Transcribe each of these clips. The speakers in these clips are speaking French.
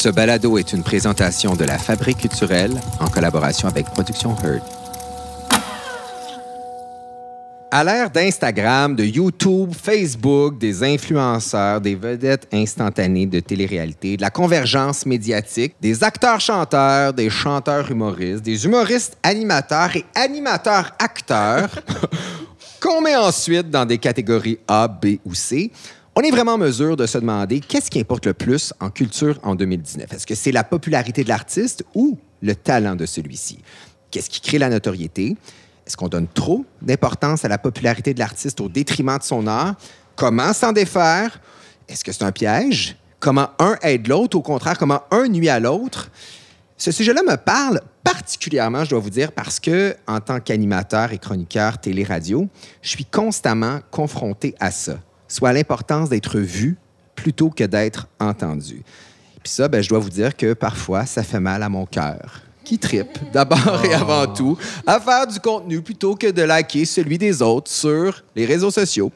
Ce balado est une présentation de la Fabrique culturelle en collaboration avec Production Heard. À l'ère d'Instagram, de YouTube, Facebook, des influenceurs, des vedettes instantanées de télé-réalité, de la convergence médiatique, des acteurs-chanteurs, des chanteurs-humoristes, des humoristes animateurs et animateurs-acteurs, qu'on met ensuite dans des catégories A, B ou C, on est vraiment en mesure de se demander qu'est-ce qui importe le plus en culture en 2019. Est-ce que c'est la popularité de l'artiste ou le talent de celui-ci? Qu'est-ce qui crée la notoriété? Est-ce qu'on donne trop d'importance à la popularité de l'artiste au détriment de son art? Comment s'en défaire? Est-ce que c'est un piège? Comment un aide l'autre? Au contraire, comment un nuit à l'autre? Ce sujet-là me parle particulièrement, je dois vous dire, parce que, en tant qu'animateur et chroniqueur télé-radio, je suis constamment confronté à ça, soit l'importance d'être vu plutôt que d'être entendu. Puis ça, ben, je dois vous dire que parfois, ça fait mal à mon cœur qui tripe, d'abord et avant tout, à faire du contenu plutôt que de liker celui des autres sur les réseaux sociaux.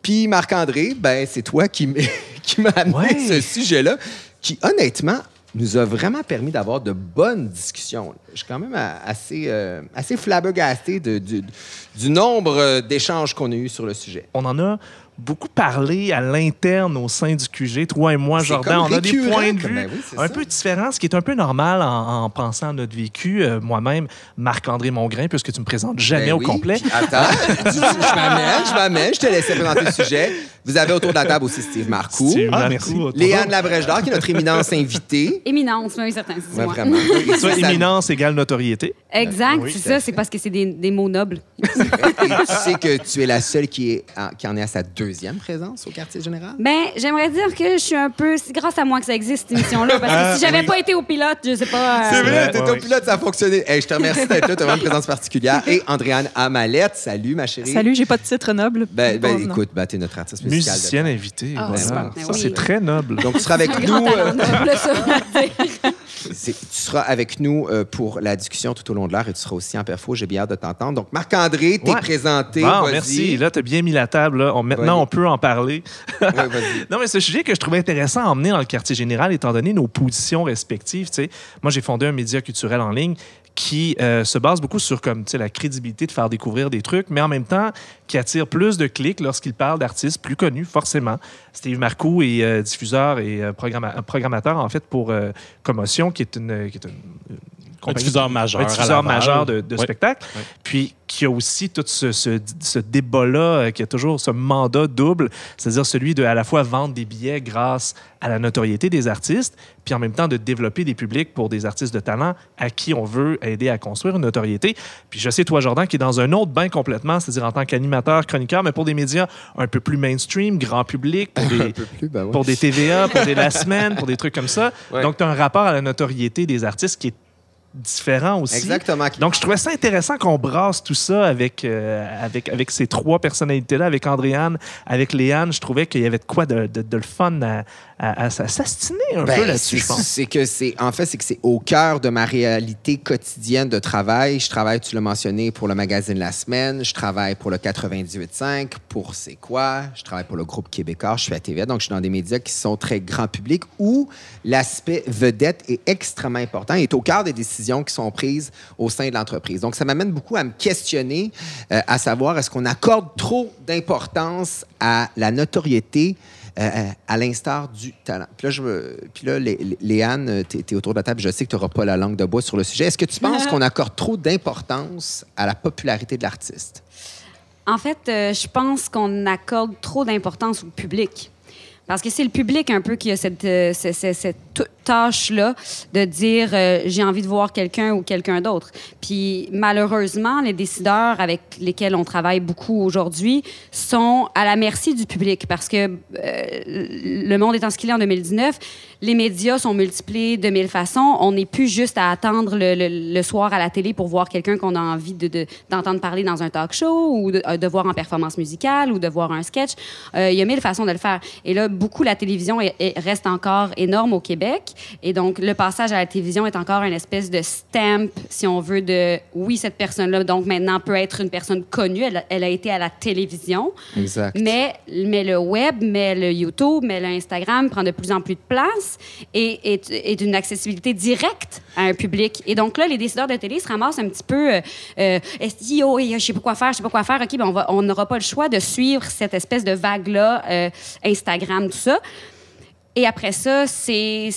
Puis Marc-André, ben, c'est toi qui m'as amené Ouais. ce sujet-là, qui honnêtement nous a vraiment permis d'avoir de bonnes discussions. Je suis quand même assez, euh, assez flabbergasté de- du, du nombre euh, d'échanges qu'on a eus sur le sujet. On en a beaucoup parlé à l'interne au sein du QG, toi et moi, Jordan. On a des points de vue ben oui, c'est un ça. peu différents, ce qui est un peu normal en, en pensant à notre vécu. Euh, Moi-même, Marc-André Mongrain, puisque tu me présentes jamais Ben au oui, complet. puis Attends, je m'amène, je m'amène, je te laissais présenter le sujet. Vous avez autour de la table aussi Steve Marcoux, Steve Ah, merci. Léane Labrèche d'Or, qui est notre éminence invitée. Éminence, oui, certain. Ouais, vraiment. Soit éminence égale notoriété. Exact, Oui, c'est ça. C'est parce que c'est des, des mots nobles. Et tu sais que tu es la seule qui, est en, qui en est à sa deuxième présence au quartier général? Ben, j'aimerais dire que je suis un peu. C'est grâce à moi que ça existe, cette émission-là. Parce que si j'avais pas été au pilote, je sais pas. euh, C'est vrai, t'es ouais, au pilote, ça a fonctionné. Hey, je te remercie d'être là, tu as vraiment une présence particulière. Et Andréane Amalette, salut ma chérie. Salut, j'ai pas de titre noble. Ben, ben, écoute, ben, t'es notre artiste de- Musicienne invitée. Ah, voilà. Ça, Ben oui. c'est très noble. Donc, tu seras avec nous. euh, noble, ça. Tu seras avec nous euh, pour la discussion tout au long de l'heure et tu seras aussi en perfo. J'ai bien hâte de t'entendre. Donc, Marc-André, t'es Ouais. présenté. Bon, merci. Là, tu as bien mis la table. là. On- maintenant, on peut en parler. Ouais. Non, mais ce sujet que je trouvais intéressant à emmener dans le quartier général, étant donné nos positions respectives. tu sais. Moi, j'ai fondé un média culturel en ligne qui euh, se base beaucoup sur comme, la crédibilité de faire découvrir des trucs, mais en même temps qui attire plus de clics lorsqu'il parle d'artistes plus connus, forcément. Steve Marcoux est euh, diffuseur et euh, programma- programmateur, en fait, pour euh, Commotion, qui est une, qui est une- une Un diffuseur majeur. un à diffuseur Laval. majeur de, de Ouais. spectacles. Ouais. Puis qui a aussi tout ce, ce, ce débat-là, euh, qui a toujours ce mandat double, c'est-à-dire celui de à la fois vendre des billets grâce à la notoriété des artistes, puis en même temps de développer des publics pour des artistes de talent à qui on veut aider à construire une notoriété. Puis je sais, toi, Jordan, qui est dans un autre bain complètement, c'est-à-dire en tant qu'animateur, chroniqueur, mais pour des médias un peu plus mainstream, grand public, pour des, Un peu plus, ben ouais. pour des TVA, pour des La Semaine, pour des trucs comme ça. Ouais. Donc, tu as un rapport à la notoriété des artistes qui est différent aussi. Exactement. Donc, je trouvais ça intéressant qu'on brasse tout ça avec, euh, avec, avec ces trois personnalités-là, avec Andréane, avec Léane. Je trouvais qu'il y avait de quoi de, de, de le fun à, à, à s'astiner un Ben, peu là-dessus, je pense. C'est que c'est, en fait, c'est que c'est au cœur de ma réalité quotidienne de travail. Je travaille, tu l'as mentionné, pour le magazine La Semaine. Je travaille pour le 98.5, pour C'est quoi? Je travaille pour le groupe québécois. Je suis à TVA, donc je suis dans des médias qui sont très grand public où l'aspect vedette est extrêmement important et est au cœur des décisions qui sont prises au sein de l'entreprise. Donc, ça m'amène beaucoup à me questionner, euh, à savoir, est-ce qu'on accorde trop d'importance à la notoriété euh, à l'instar du talent. Puis là, je me- puis là Léane, tu es, autour de la table, je sais que tu n'auras pas la langue de bois sur le sujet. Est-ce que tu penses qu'on accorde trop d'importance à la popularité de l'artiste? En fait, euh, je pense qu'on accorde trop d'importance au public. Parce que c'est le public un peu qui a cette, euh, ce- ce- cette tâche-là de dire euh, j'ai envie de voir quelqu'un ou quelqu'un d'autre. Puis malheureusement, les décideurs avec lesquels on travaille beaucoup aujourd'hui sont à la merci du public parce que euh, le monde étant ce qu'il est en 2019, les médias sont multipliés de mille façons. On n'est plus juste à attendre le, soir à la télé pour voir quelqu'un qu'on a envie de- de- d'entendre parler dans un talk show ou de, de voir en performance musicale ou de voir un sketch. Il y a mille façons de le faire. Et là, beaucoup, la télévision est- est- reste encore énorme au Québec. Et donc, le passage à la télévision est encore une espèce de stamp, si on veut, de oui, cette personne-là, donc maintenant, peut être une personne connue. Elle, a- elle a été à la télévision. Exact. Mais, mais le web, mais le YouTube, mais l'Instagram prend de plus en plus de place et est, est d'une accessibilité directe à un public. Et donc là, les décideurs de télé se ramassent un petit peu euh, euh, Est-ce oh, je sais pas quoi faire, je sais pas quoi faire. OK, ben on va- on n'aura pas le choix de suivre cette espèce de vague-là, euh, Instagram, ça. Et après ça, c'est.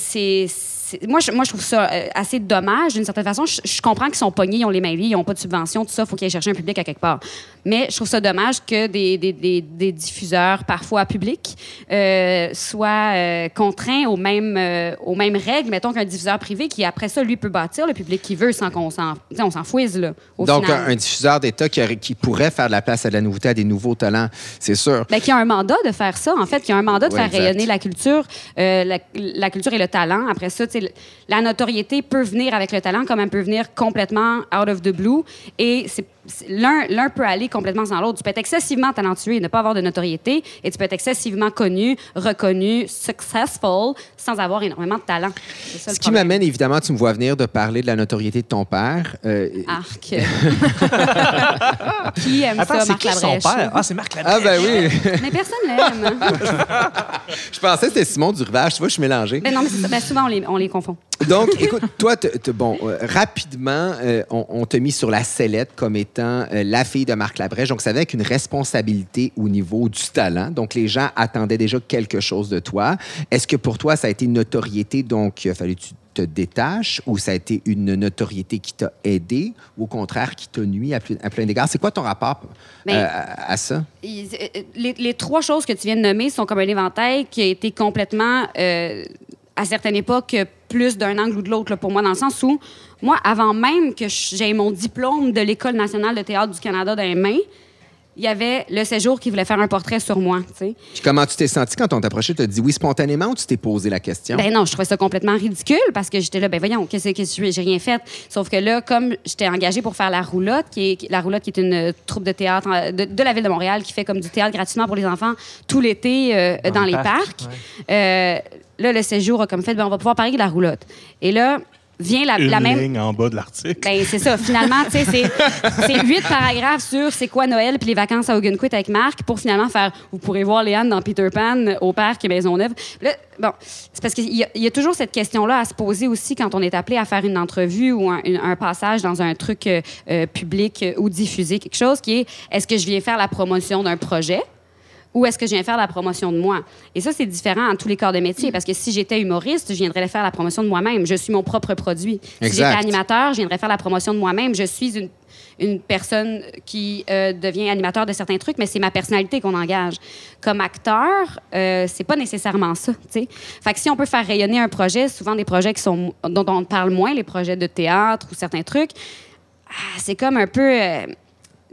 Moi je, moi, je trouve ça euh, assez dommage, d'une certaine façon. Je, je comprends qu'ils sont pognés, ils ont les mains liées, ils n'ont pas de subvention, tout ça, il faut qu'ils aillent chercher un public à quelque part. Mais je trouve ça dommage que des, des, des, des diffuseurs, parfois publics, euh, soient euh, contraints aux mêmes, euh, aux mêmes règles, mettons qu'un diffuseur privé qui, après ça, lui, peut bâtir le public qu'il veut sans qu'on s'en, on s'en fouise, là, au Donc, final. un, un diffuseur d'État qui, pourrait faire de la place à de la nouveauté, à des nouveaux talents, c'est sûr. Ben, qui a un mandat de faire ça, en fait, qui a un mandat de Ouais, faire exact. rayonner la culture, la, la culture et le talent. Après ça, tu la notoriété peut venir avec le talent comme elle peut venir complètement out of the blue. Et c'est l'un l'un peut aller complètement sans l'autre. Tu peux être excessivement talentueux et ne pas avoir de notoriété, et tu peux être excessivement connu, reconnu, successful, sans avoir énormément de talent. Ça, Ce qui m'amène, évidemment, tu me vois venir de parler de la notoriété de ton père. Euh, Arc. qui aime Attends, ça, c'est Marc qui son père? Ah, c'est Marc Labrèche. ah, ben oui. Mais personne l'aime. je pensais que c'était Simon du Rivage. Tu vois, je suis mélangé. Ben non, mais c'est ça. Ben, souvent, on les, on les confond. Donc, écoute, toi, bon, euh, rapidement, euh, on, on t'a mis sur la sellette comme étant euh, la fille de Marc Labrèche. Donc, ça avait avec une responsabilité au niveau du talent. Donc, les gens attendaient déjà quelque chose de toi. Est-ce que pour toi, ça a été une notoriété, donc il a fallu que tu te détaches, ou ça a été une notoriété qui t'a aidé, ou au contraire, qui t'a nuit à, plus- à plein d'égards? C'est quoi ton rapport euh, à, à ça? Euh, les, les trois choses que tu viens de nommer sont comme un éventail qui a été complètement, euh, à certaines époques, plus d'un angle ou de l'autre pour moi, dans le sens où, moi, avant même que j'ai mon diplôme de l'École nationale de théâtre du Canada dans les mains, il y avait le séjour qui voulait faire un portrait sur moi. Puis comment tu t'es senti quand on t'a approché? Tu as dit oui spontanément ou tu t'es posé la question? Ben non, je trouvais ça complètement ridicule parce que j'étais là, ben voyons, qu'est-ce que que j'ai rien fait. Sauf que là, comme j'étais engagée pour faire la roulotte, qui est la roulotte qui est une euh, troupe de théâtre euh, de, de la ville de Montréal qui fait comme du théâtre gratuitement pour les enfants tout l'été euh, dans, le les parc, parcs. Euh, là, le séjour a comme fait, ben on va pouvoir parler de la roulotte. Et là vient la, Une la même ligne en bas de l'article. ben, c'est ça. Finalement, tu sais, c'est- huit paragraphes sur c'est quoi Noël puis les vacances à Ogunquit avec Marc pour finalement faire vous pourrez voir Léane dans Peter Pan au parc Maisonneuve. Là, bon, c'est parce qu'il y, a- il y a toujours cette question-là à se poser aussi quand on est appelé à faire une entrevue ou un, une- un passage dans un truc euh, euh, public euh, ou diffusé, quelque chose qui est est-ce que je viens faire la promotion d'un projet? Ou est-ce que je viens faire la promotion de moi? Et ça, c'est différent en tous les corps de métier, parce que si j'étais humoriste, je viendrais faire la promotion de moi-même. Je suis mon propre produit. Si j'étais animateur, je viendrais faire la promotion de moi-même. Je suis une, une personne qui euh, devient animateur de certains trucs, mais c'est ma personnalité qu'on engage. Comme acteur, euh, c'est pas nécessairement ça, tu sais. Fait que si on peut faire rayonner un projet, souvent des projets qui sont, dont on parle moins, les projets de théâtre ou certains trucs, ah, c'est comme un peu... euh,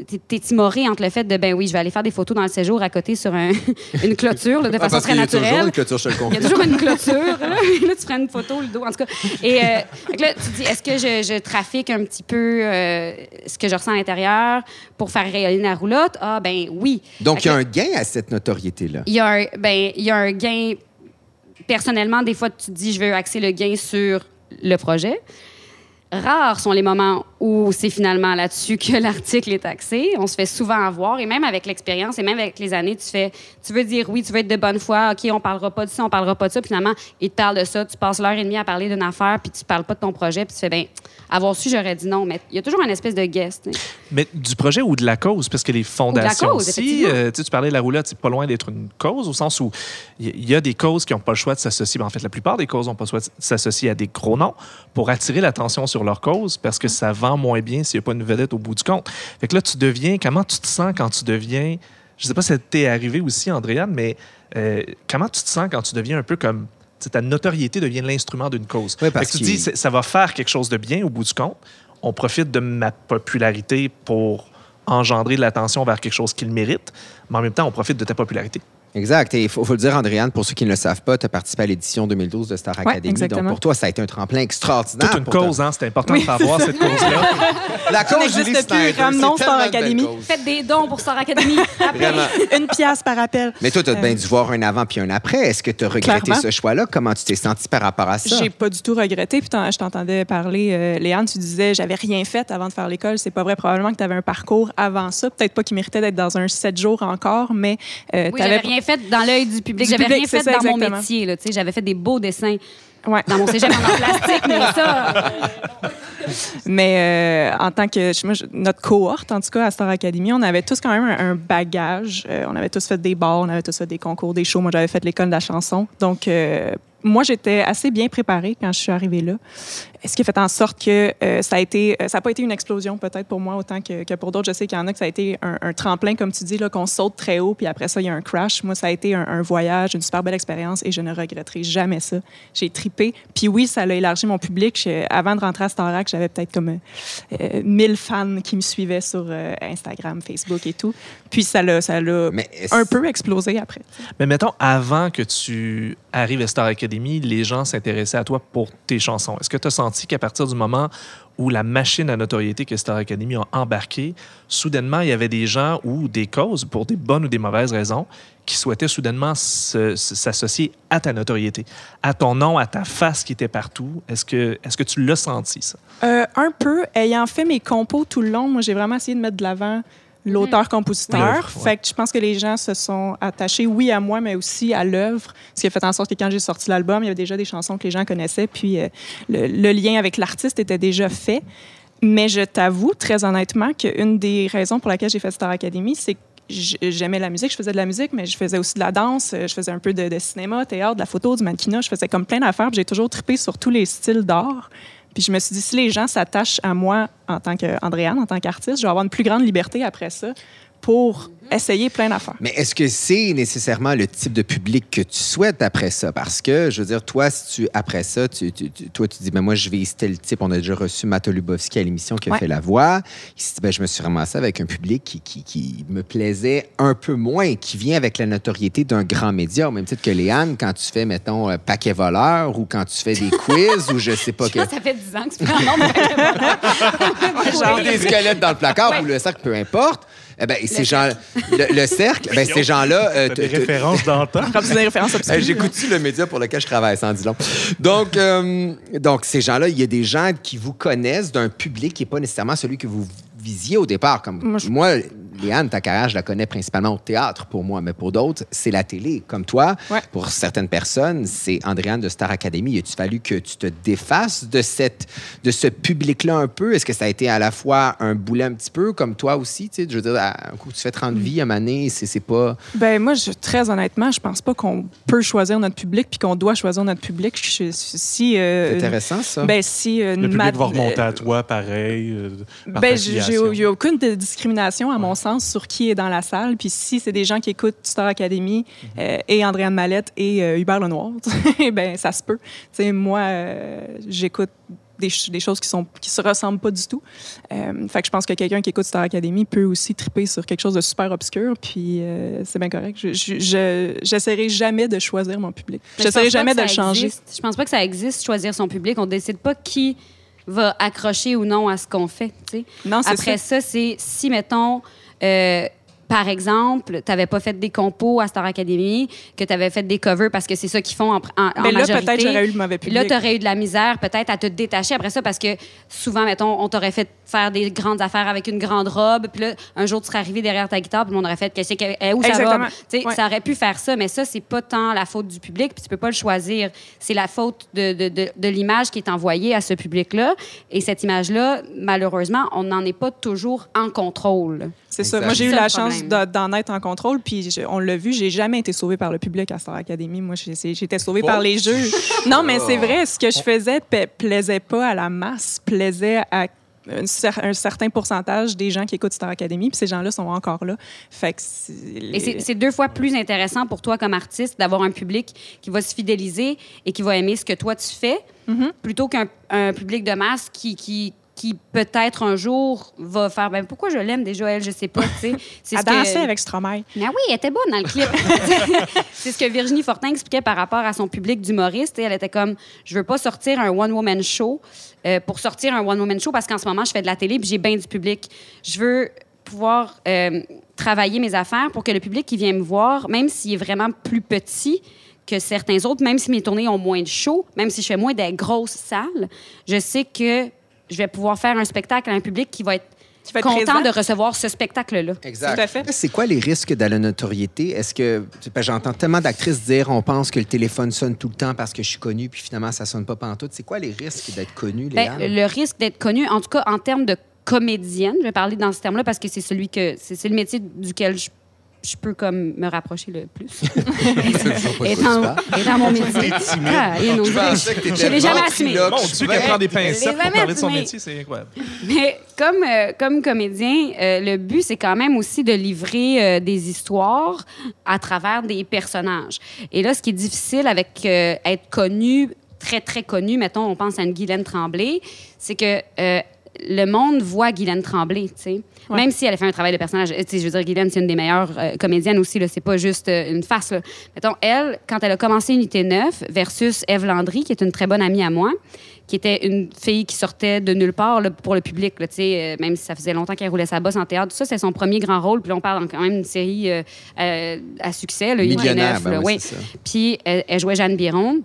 t'es- timoré entre le fait de, ben oui, je vais aller faire des photos dans le séjour à côté sur un- une clôture là, de Ah, façon parce très qu'il y a toujours naturelle. une clôture, je le Il y a toujours une clôture. Là, Là, tu prends une photo, le dos, en tout cas. Et euh, là, tu te dis, est-ce que je, je trafique un petit peu euh, ce que je ressens à l'intérieur pour faire rayonner la roulotte? Ah, ben oui. Donc, il y a un gain à cette notoriété-là. il y a un, ben, il y a un gain. Personnellement, des fois, tu te dis, je veux axer le gain sur le projet. Rares sont les moments où c'est finalement là-dessus que l'article est axé. On se fait souvent avoir, et même avec l'expérience et même avec les années, tu fais, tu veux dire oui, tu veux être de bonne foi, OK, on parlera pas de ça, on parlera pas de ça. Puis finalement, ils te parlent de ça, tu passes l'heure et demie à parler d'une affaire, puis tu parles pas de ton projet, puis tu fais, ben, avoir su, j'aurais dit non. Mais il y a toujours une espèce de guest. Mais du projet ou de la cause, parce que les fondations cause, aussi, euh, tu parlais de la roulotte, c'est pas loin d'être une cause, au sens où il y- a des causes qui n'ont pas le choix de s'associer. Ben, en fait, la plupart des causes n'ont pas le choix de s'associer à des gros noms pour attirer l'attention sur leur cause, parce que ça vend moins bien s'il n'y a pas une vedette au bout du compte. Fait que là, tu deviens, comment tu te sens quand tu deviens, je sais pas si ça t'est arrivé aussi, Andréane, mais euh, comment tu te sens quand tu deviens un peu comme, ta notoriété devient l'instrument d'une cause. Oui, Fait parce que tu dis, ça va faire quelque chose de bien au bout du compte. On profite de ma popularité pour engendrer de l'attention vers quelque chose qu'il mérite, mais en même temps, on profite de ta popularité. Exact. Et il faut, faut le dire, Andréane, pour ceux qui ne le savent pas, tu as participé à l'édition 2012 de Star Ouais, Academy. exactement. Donc, pour toi, ça a été un tremplin extraordinaire. Toute une cause, hein? C'est important de faire voir cette cause-là. La cause Julie plus. Snyder, Ramenons c'est Star Academy. Faites des dons pour Star Academy. Une pièce par appel. Mais toi, tu as Euh, bien dû voir un avant puis un après. Est-ce que tu as regretté Clairement. ce choix-là? Comment tu t'es senti par rapport à ça? J'ai pas du tout regretté. Puis je t'entendais parler, euh, Léane, tu disais j'avais rien fait avant de faire l'école. C'est pas vrai. Probablement que tu avais un parcours avant ça. Peut-être pas qu'il méritait d'être dans un sept jours encore, mais euh, Oui, t'avais- j'avais rien fait dans l'œil du public. J'avais rien fait ça, dans mon métier. là, tu sais. J'avais fait des beaux dessins Ouais. dans mon cégep en plastique, mais ça, Mais euh, en tant que je- moi, je- notre cohorte, en tout cas, à Star Academy, on avait tous quand même un, un bagage. Euh, on avait tous fait des bars, on avait tous fait des concours, des shows. Moi, j'avais fait l'école de la chanson. Donc, euh, moi, j'étais assez bien préparée quand je suis arrivée là. Ce qui a fait en sorte que euh, ça a été, euh, ça n'a pas été une explosion peut-être pour moi autant que, que pour d'autres? Je sais qu'il y en a que ça a été un, un tremplin, comme tu dis, là, qu'on saute très haut, puis après ça, il y a un crash. Moi, ça a été un, un voyage, une super belle expérience, et je ne regretterai jamais ça. J'ai tripé. Puis oui, ça a élargi mon public. Je- avant de rentrer à Starac, j'avais peut-être comme euh, euh, 1000 fans qui me suivaient sur euh, Instagram, Facebook et tout. Puis ça l'a, ça l'a est-ce- un peu explosé après. Mais mettons, avant que tu arrives à Star Academy, les gens s'intéressaient à toi pour tes chansons. Est-ce que tu as senti qu'à partir du moment où la machine à notoriété que Star Academy a embarqué, soudainement, il y avait des gens ou des causes, pour des bonnes ou des mauvaises raisons, qui souhaitaient soudainement s'associer à ta notoriété, à ton nom, à ta face qui était partout. Est-ce que, est-ce que tu l'as senti, ça? Euh, un peu. Ayant fait mes compos tout le long, moi, j'ai vraiment essayé de mettre de l'avant l'auteur-compositeur. L'œuvre, ouais. Fait que je pense que les gens se sont attachés, oui, à moi, mais aussi à l'œuvre. Ce qui a fait en sorte que quand j'ai sorti l'album, il y avait déjà des chansons que les gens connaissaient. Puis euh, le, le lien avec l'artiste était déjà fait. Mais je t'avoue, très honnêtement, qu'une des raisons pour laquelle j'ai fait Star Academy, c'est que j'aimais la musique, je faisais de la musique, mais je faisais aussi de la danse, je faisais un peu de, de cinéma, théâtre, de la photo, du mannequinat, je faisais comme plein d'affaires, j'ai toujours trippé sur tous les styles d'art. Puis je me suis dit, si les gens s'attachent à moi en tant qu'Andréane, en tant qu'artiste, je vais avoir une plus grande liberté après ça pour essayer plein d'affaires. Mais est-ce que c'est nécessairement le type de public que tu souhaites après ça? Parce que, je veux dire, toi, si tu, après ça, tu, tu- tu- toi, tu dis, ben moi, je vais tel type. On a déjà reçu Matt Lubowski à l'émission qui a Ouais. fait la voix. Il s'est dit, ben, je me suis ramassé avec un public qui, qui, qui me plaisait un peu moins, qui vient avec la notoriété d'un grand média, au même titre que Léane, quand tu fais, mettons, euh, paquet voleur ou quand tu fais des quiz ou je sais pas je que. pense que ça fait 10 ans que tu prends le nom de Genre des squelettes dans le placard ou le cercle, peu importe. Eh ben, ces gens, le, le cercle, ben, ces gens-là. euh, des références dans le temps? Comme des références obscures. J'écoute le média pour lequel je travaille, sans dire long. Donc, euh, donc ces gens-là, il y a des gens qui vous connaissent d'un public qui n'est pas nécessairement celui que vous visiez au départ. Comme Moi, je- moi, Léane, ta carrière, je la connais principalement au théâtre pour moi, mais pour d'autres, c'est la télé. Comme toi, Ouais. pour certaines personnes, c'est Andréane de Star Academy. A-tu fallu que tu te défasses de, cette, de ce public-là un peu? Est-ce que ça a été à la fois un boulet un petit peu, comme toi aussi? tu sais? Je veux dire, à un coup, tu fais 30 Mm. vies à année, c'est c'est pas... Ben moi, je, très honnêtement, je pense pas qu'on peut choisir notre public puis qu'on doit choisir notre public. Je- si euh, C'est intéressant, ça. ben si euh, Le public ma- va remonter à toi, pareil. euh, Ben, j'ai filiation. il y a aucune discrimination à mon sens sur qui est dans la salle. Puis si c'est des gens qui écoutent Star Academy Mhm. euh, et Andréane Mallette et euh, Hubert Lenoir, ben ça se peut. Tu sais, moi, euh, j'écoute des, ch- des choses qui sont qui se ressemblent pas du tout. Euh, fait que je pense que quelqu'un qui écoute Star Academy peut aussi triper sur quelque chose de super obscur. Puis euh, c'est bien correct. Je je- je- j'essaierai jamais de choisir mon public. Mais je J'essaierai jamais de le changer. existe. Je pense pas que ça existe, choisir son public. On décide pas qui va accrocher ou non à ce qu'on fait. tu sais. Non, c'est Après ça. ça, c'est si, mettons, euh, par exemple, tu n'avais pas fait des compos à Star Academy, que tu avais fait des covers parce que c'est ça qu'ils font en, en, en Mais là, majorité. peut-être j'aurais eu le mauvais Là, tu aurais eu de la misère peut-être à te détacher après ça parce que souvent, mettons, on t'aurait fait faire des grandes affaires avec une grande robe. Puis là, un jour, tu serais arrivé derrière ta guitare, puis on aurait fait qu'est-ce qu'elle est où sa Exactement. robe? Tu sais, Ouais. Ça aurait pu faire ça, mais ça, c'est pas tant la faute du public, puis tu peux pas le choisir. C'est la faute de, de, de, de l'image qui est envoyée à ce public-là. Et cette image-là, malheureusement, on n'en est pas toujours en contrôle. C'est ça. Moi, j'ai eu la chance d'en être en contrôle, puis je- on l'a vu, j'ai jamais été sauvée par le public à Star Academy. Moi, j'étais sauvée par les juges. Non, mais c'est vrai, ce que je faisais pa- plaisait pas à la masse, plaisait à un, cer- un certain pourcentage des gens qui écoutent Star Academy, puis ces gens-là sont encore là. Fait que c'est- Et c'est deux fois plus intéressant pour toi comme artiste d'avoir un public qui va se fidéliser et qui va aimer ce que toi tu fais, Mm-hmm. plutôt qu'un un public de masse qui, qui, qui peut-être un jour va faire ben pourquoi je l'aime déjà elle? Je sais pas tu sais c'est ce que- avec Stromae. mais oui, elle était bonne dans le clip. c'est ce que Virginie Fortin expliquait par rapport à son public d'humoristes. Elle était comme, je veux pas sortir un one-woman show euh, pour sortir un one-woman show parce qu'en ce moment, je fais de la télé puis j'ai bien du public. Je veux pouvoir euh, travailler mes affaires pour que le public qui vient me voir, même s'il est vraiment plus petit que certains autres, même si mes tournées ont moins de shows, même si je fais moins des grosses salles, je sais que je vais pouvoir faire un spectacle à un public qui va être, content présent. de recevoir ce spectacle-là. Exact. Tout à fait. C'est quoi les risques de la notoriété? Est-ce que. J'entends tellement d'actrices dire on pense que le téléphone sonne tout le temps parce que je suis connue, puis finalement, ça sonne pas pantoute. C'est quoi les risques d'être connue, Ben, Léa? le risque d'être connu, en tout cas en termes de comédienne, je vais parler dans ce terme-là parce que c'est celui que c'est le métier duquel je, je peux comme me rapprocher le plus. étant, étant mon métier. Ah, et non, Je pensais que je l'ai jamais assumé. Mon Dieu, qu'elle prend des pincettes pour parler de son métier, c'est incroyable. Mais comme, euh, comme comédien, euh, le but, c'est quand même aussi de livrer euh, des histoires à travers des personnages. Et là, ce qui est difficile avec euh, être connu, très, très connu, mettons, on pense à une Guylaine Tremblay, c'est que euh, le monde voit Guylaine Tremblay, tu sais. Ouais. Même si elle a fait un travail de personnage. Tu sais, je veux dire, Guylaine, c'est une des meilleures euh, comédiennes aussi, là. C'est pas juste euh, une face, là. Mettons, elle, quand elle a commencé Unité 9 versus Eve Landry, qui est une très bonne amie à moi, qui était une fille qui sortait de nulle part là, pour le public, tu sais, euh, même si ça faisait longtemps qu'elle roulait sa bosse en théâtre. Tout ça, c'est son premier grand rôle. Puis là, on parle quand même d'une série euh, euh, à succès, là, Unité Millionnaire, 9, ben oui, oui. c'est ça. Puis elle, elle jouait Jeanne Biron.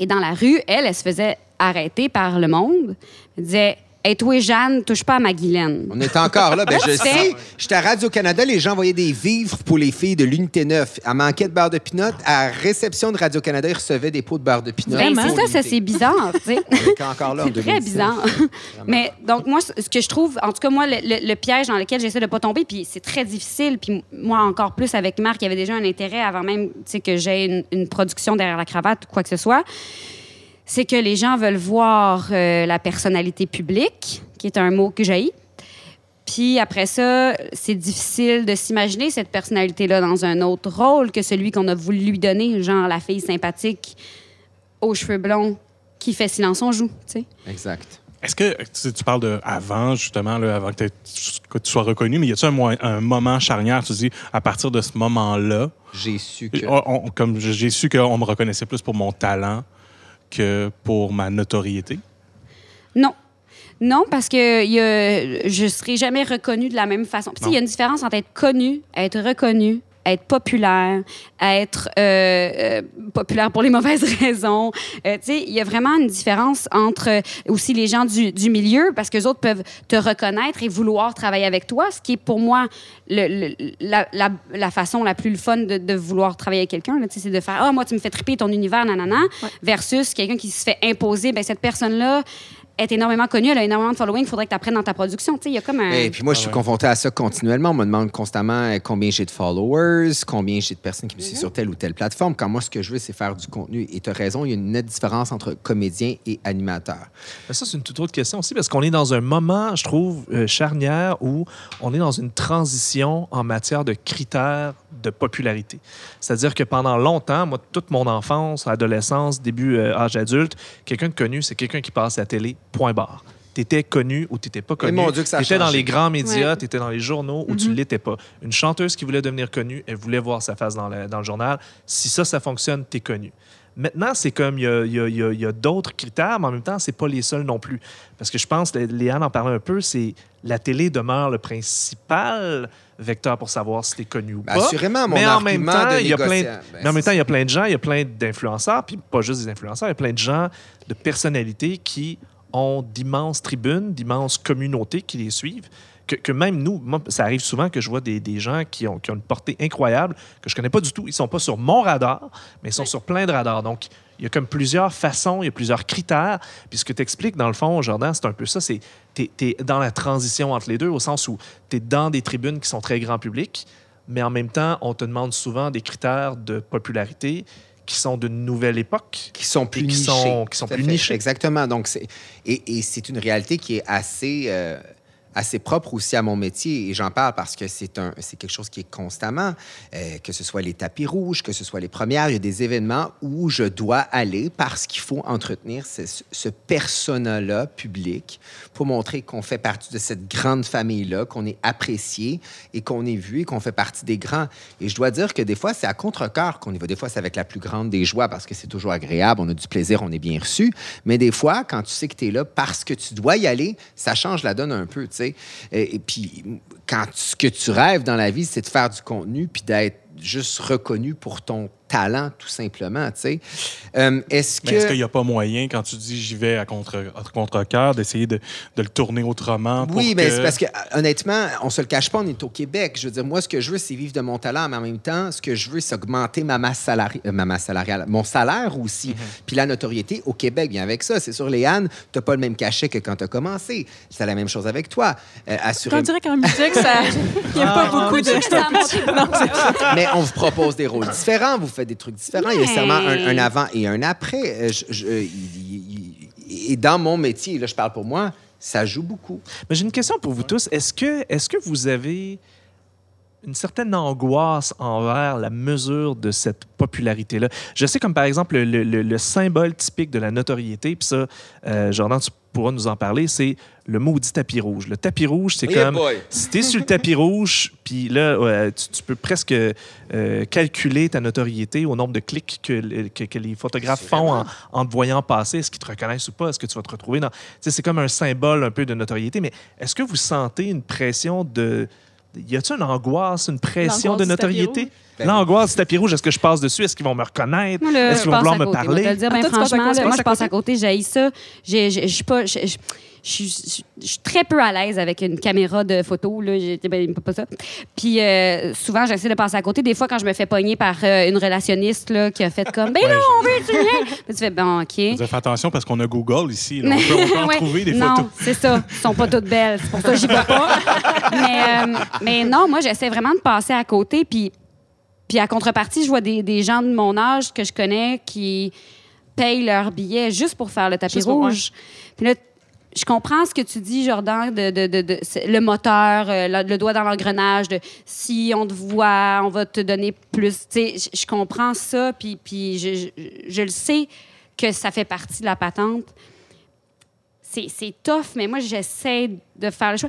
Et dans la rue, elle, elle se faisait arrêter par le monde. Elle disait Hey, toi, Jeanne, touche pas à ma Guylaine. On est encore là. Ben, je sais. J'étais à Radio-Canada, les gens voyaient des vivres pour les filles de l'Unité 9. À manquait de beurre de pinot. À réception de Radio-Canada, ils recevaient des pots de beurre de pinot. Ben, c'est ça, ça, c'est bizarre. On est encore là C'est très 2019. bizarre. Mais donc, moi, ce que je trouve, en tout cas, moi, le, le- le piège dans lequel j'essaie de pas tomber, puis c'est très difficile, puis moi, encore plus avec Marc, il y avait déjà un intérêt avant même que j'ai une, une production derrière la cravate ou quoi que ce soit, c'est que les gens veulent voir euh, la personnalité publique, qui est un mot que j'ai. Puis après ça, c'est difficile de s'imaginer cette personnalité-là dans un autre rôle que celui qu'on a voulu lui donner, genre la fille sympathique aux cheveux blonds qui fait silence on joue, tu sais. Exact. Est-ce que tu, tu parles de avant, justement, là, avant que, que tu sois reconnu, mais y a-t-il un, mo- un moment charnière, tu dis, à partir de ce moment-là, J'ai su que. on- on- comme j'ai su qu'on me reconnaissait plus pour mon talent que pour ma notoriété? Non. Non, parce que il y a- je ne serai jamais reconnue de la même façon. Il y a une différence entre être connu, être être populaire, être euh, euh, populaire pour les mauvaises raisons. Euh, tu sais, il y a vraiment une différence entre aussi les gens du, du milieu, parce que les autres peuvent te reconnaître et vouloir travailler avec toi, ce qui est pour moi le- le- la, la- la façon la plus fun de, de vouloir travailler avec quelqu'un. là. Tu sais, C'est de faire Ah, moi, tu me fais triper ton univers, nanana, versus quelqu'un qui se fait imposer, ben cette personne-là est énormément connue, elle a énormément de following, il faudrait que tu apprennes dans ta production. Tu sais, Il y a comme un. Et puis moi, je suis Ah ouais. confronté à ça continuellement. On me demande constamment euh, combien j'ai de followers, combien j'ai de personnes qui me Mhm. suivent sur telle ou telle plateforme. Quand moi, ce que je veux, c'est faire du contenu. Et tu as raison, il y a une nette différence entre comédien et animateur. Mais ça, c'est une toute autre question aussi, parce qu'on est dans un moment, je trouve, euh, charnière où on est dans une transition en matière de critères de popularité. C'est-à-dire que pendant longtemps, moi, toute mon enfance, adolescence, début euh, âge adulte, quelqu'un de connu, c'est quelqu'un qui passe à la télé, point barre. T'étais connu ou t'étais pas connu. mon Dieu que ça a T'étais dans les grands médias, Ouais. t'étais dans les journaux où tu l'étais pas. Une chanteuse qui voulait devenir connue, elle voulait voir sa face dans le, dans le journal. Si ça, ça fonctionne, t'es connu. Maintenant, c'est comme il y a, il y a- il y a- il y a d'autres critères, mais en même temps, c'est pas les seuls non plus. Parce que je pense, Lé- Léane en parlait un peu, c'est la télé demeure le principal vecteur pour savoir si t'es connu ou Ben, pas. assurément, mon mais en même argument temps, de il y a plein, négociant, ben, mais en même c'est temps, il y a plein de gens, il y a plein d'influenceurs, puis pas juste des influenceurs, il y a plein de gens, de personnalités qui ont d'immenses tribunes, d'immenses communautés qui les suivent. Que, que même nous, moi, ça arrive souvent que je vois des, des gens qui ont, qui ont une portée incroyable, que je connais pas du tout. Ils sont pas sur mon radar, mais ils sont sur plein de radars. Donc, il y a comme plusieurs façons, il y a plusieurs critères. Puis ce que tu expliques, dans le fond, Jordan, c'est un peu ça. C'est tu es, dans la transition entre les deux, au sens où tu es dans des tribunes qui sont très grand public, mais en même temps, on te demande souvent des critères de popularité qui sont d'une nouvelle époque. qui sont plus qui nichés. sont- qui sont plus nichés. Exactement. Donc, c'est, et, et c'est une réalité qui est assez euh, assez propre aussi à mon métier et j'en parle parce que c'est un, c'est quelque chose qui est constamment, euh, que ce soit les tapis rouges, que ce soit les premières, il y a des événements où je dois aller parce qu'il faut entretenir ce, ce persona-là public pour montrer qu'on fait partie de cette grande famille-là, qu'on est apprécié et qu'on est vu et qu'on fait partie des grands. Et je dois dire que des fois, c'est à contre-cœur qu'on y va. Des fois, c'est avec la plus grande des joies parce que c'est toujours agréable, on a du plaisir, on est bien reçu. Mais des fois, quand tu sais que tu es là parce que tu dois y aller, ça change la donne un peu, tu. Et, puis, quand ce que tu rêves dans la vie, c'est de faire du contenu puis d'être juste reconnu pour ton talent, tout simplement, tu sais. Euh, est-ce que... Est-ce qu'il n'y a pas moyen, quand tu dis j'y vais à contre- à contre-cœur, d'essayer de, de le tourner autrement? Pour Oui, mais que- c'est parce que, euh, honnêtement, on se le cache pas, on est au Québec. Je veux dire, moi, ce que je veux, c'est vivre de mon talent, mais en même temps, ce que je veux, c'est augmenter ma masse, salari- euh, ma masse salariale, mon salaire aussi. Mhm. Puis la notoriété au Québec vient avec ça. C'est sûr, Léane, tu n'as pas le même cachet que quand tu as commencé. C'est la même chose avec toi. Euh, On assurément. dirait qu'en musique, ça- il n'y a pas beaucoup de. Ça a beaucoup. Mais on vous propose des rôles différents, vous faites des trucs différents. Il y a nécessairement un, avant et un après. Euh, je- je- il- il- il- et dans mon métier, là, je parle pour moi, ça joue beaucoup. Mais j'ai une question pour vous tous. Est-ce que, est que vous avez une certaine angoisse envers la mesure de cette popularité-là? Je sais comme par exemple le, le- le- le symbole typique de la notoriété, puis ça, euh, Jordan, tu pourras nous en parler, c'est le maudit tapis rouge. Le tapis rouge, c'est Yeah, comme... boy. Si t'es sur le tapis rouge, puis là, tu, tu peux presque euh, calculer ta notoriété au nombre de clics que, que- que les photographes font en, en te voyant passer. Est-ce qu'ils te reconnaissent ou pas? Est-ce que tu vas te retrouver dans... Tu c'est comme un symbole un peu de notoriété, mais est-ce que vous sentez une pression de... Y a-t-il une angoisse, une pression de notoriété? Ben- L'angoisse du tapis rouge, est-ce que je passe dessus? Est-ce qu'ils vont me reconnaître? Est-ce qu'ils vont vouloir me parler? te le dire, Ah, ben, moi, je passe à côté? j'ai ça. Je suis pas. Je suis très peu à l'aise avec une caméra de photo. Là. Ben, pas ça. Puis euh, souvent, j'essaie de passer à côté. Des fois, quand je me fais pogner par euh, une relationniste là, qui a fait comme Ben non, on veut tu viens. Tu fais Ben, OK. Vous faites attention parce qu'on a Google ici. là. On peut, on peut en Ouais. trouver des non, photos. c'est ça. Ils sont pas toutes belles. C'est pour ça que j'y vais pas. mais, euh, mais non, moi, j'essaie vraiment de passer à côté. Puis, puis à contrepartie, je vois des, des gens de mon âge que je connais qui payent leur billet juste pour faire le tapis rouge. Puis là, je comprends ce que tu dis, Jordan, le moteur, euh, le, doigt dans l'engrenage, de si on te voit, on va te donner plus. Je- comprends ça, puis, je, je- le sais que ça fait partie de la patente c'est tough, mais moi, j'essaie de faire le choix.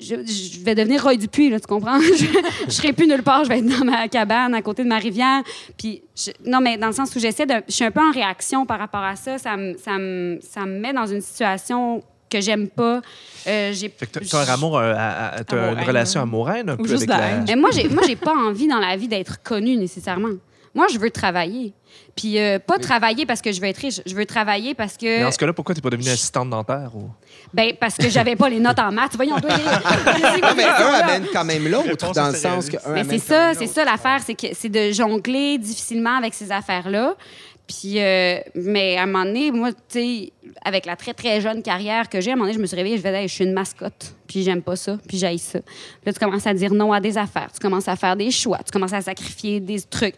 Je, vais devenir Roy Dupuis, là, tu comprends? Je, je serai plus nulle part, je vais être dans ma cabane à côté de ma rivière. Puis, je- non, mais dans le sens où j'essaie de. Je suis un peu en réaction par rapport à ça. Ça me, ça me, ça me met dans une situation que j'aime pas. Euh, j'ai- Fait que t'as- t'as un amour, euh, à- à- t'as une relation hein. amoureuse un peu juste avec la. Mais moi, j'ai, moi, j'ai pas envie dans la vie d'être connue nécessairement. Moi, je veux travailler. Puis, euh, pas travailler parce que je veux être riche. Je veux travailler parce que. Mais dans ce cas-là, pourquoi t'es pas devenue assistante dentaire? Ou... Ben, parce que j'avais pas les notes en maths. Voyons, toi, les- Non, mais un amène quand même l'autre, dans le sens que un Mais amène c'est ça, c'est ça l'affaire, c'est que c'est de jongler difficilement avec ces affaires-là. Puis, euh, mais à un moment donné, moi, tu sais, avec la très, très jeune carrière que j'ai, à un moment donné, je me suis réveillée, je vais je suis une mascotte. Puis j'aime pas ça, puis j'aille ça. Là, tu commences à dire non à des affaires, tu commences à faire des choix, tu commences à sacrifier des trucs.